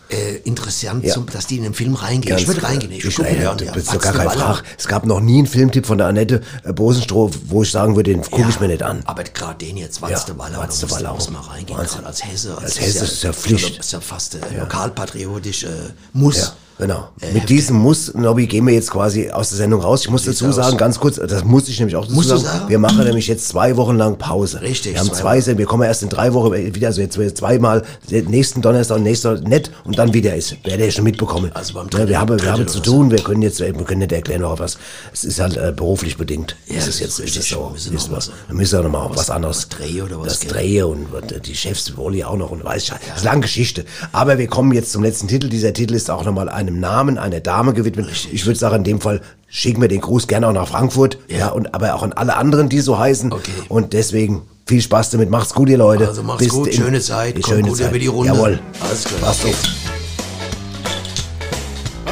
äh, interessant, Ja. zum, dass die in den Film reingehen. Ganz ich würde reingehen. Ich, Ich, gucke ey, mir an. Ja, ist doch Watz gar de keine Wallau. Frage. Es gab noch nie einen Filmtipp von der Annette äh, Bosenstroh, wo ich sagen würde, den gucke ich Ja, mir nicht an. Aber gerade den jetzt, Watz Ja, Wallau, Watz da Wallau. muss mal reingehen, als Hesse. Als Hesse ist ja Pflicht. Ist ja fast äh, lokalpatriotisch, äh, muss. Genau. Äh, Mit diesem Muss, Nobby, gehen wir jetzt quasi aus der Sendung raus. Ich muss dazu sagen, aus. ganz kurz, das muss ich nämlich auch dazu sagen. sagen? Wir machen nämlich jetzt zwei Wochen lang Pause. Richtig, Wir haben zwei zwei, wir kommen erst in drei Wochen wieder, also jetzt wir zweimal, nächsten Donnerstag und nächsten nett und dann wieder ist. Werde ich schon mitbekommen. Also beim ja, dritten- wir haben, wir haben zu tun, wir können jetzt, wir können nicht erklären noch was. Es ist halt äh, beruflich bedingt. Ja, ist das es jetzt, ist ist es so. Wir noch was- wir. Wir müssen ja noch mal was, anderes. was drehen oder was, Das? Drehe und, und die Chefs wollen ja auch noch und weiß ich, das ist eine lange Geschichte. Aber wir kommen jetzt zum letzten Titel. Dieser Titel ist auch nochmal einem Namen einer Dame gewidmet. Ich würde sagen, in dem Fall schicken wir den Gruß gerne auch nach Frankfurt. Ja. und aber auch an alle anderen, die so heißen. Okay. Und deswegen viel Spaß damit. Macht's gut, ihr Leute. Also macht's gut, in- schöne Zeit, die kommt schöne gut Zeit. über die Runde. Jawohl. Alles klar. Passt auf.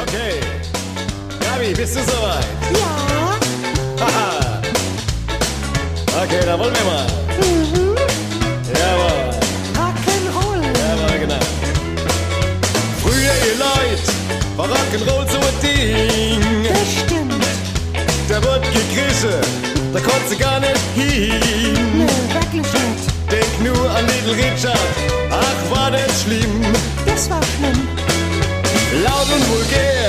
Okay. Gabi, bist du soweit? Ja. Haha. Okay, da wollen wir mal. Gegriffen, da konntest du gar nicht hin. Nö, wirklich nicht. Denk nur an Little Richard, ach, war das schlimm. Das war schlimm. Laut und vulgär,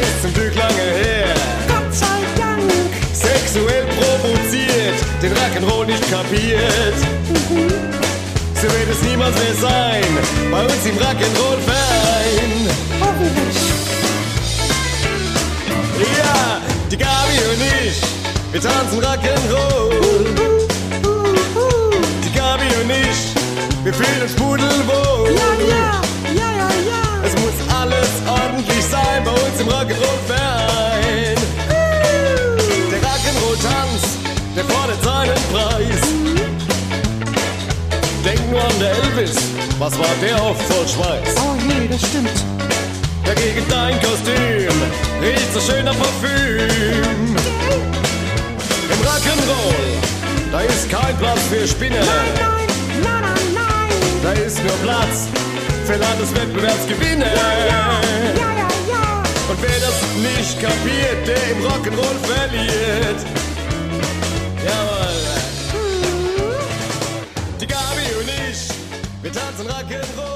ist zum Glück lange her. Gott sei Dank. Sexuell provoziert, den Rock'n'Roll nicht kapiert. So wird es niemals mehr sein, bei uns im Rock'n'Roll-Verein. Hoffentlich. Ja, die Gabi und ich, wir tanzen Rock'n'Roll. Die Gabi und ich, wir fühlen uns pudelwohl. Ja, ja. Ja, ja, ja. Es muss alles ordentlich sein bei uns im Rock'n'Roll-Verein. Der Rock'n'Roll-Tanz, der fordert seinen Preis. Denk nur an der Elvis, was war der oft voll Schweiß? Oh je, das stimmt. Dagegen dein Kostüm riecht so schön nach Parfüm. Rock'n'Roll, da ist kein Platz für Spinner. Nein, nein, nein, nein. Da ist nur Platz für Landeswettbewerbsgewinner. Ja, ja, ja. Und wer das nicht kapiert, der im Rock'n'Roll verliert. Jawohl. Die Gabi und ich, wir tanzen Rock'n'Roll.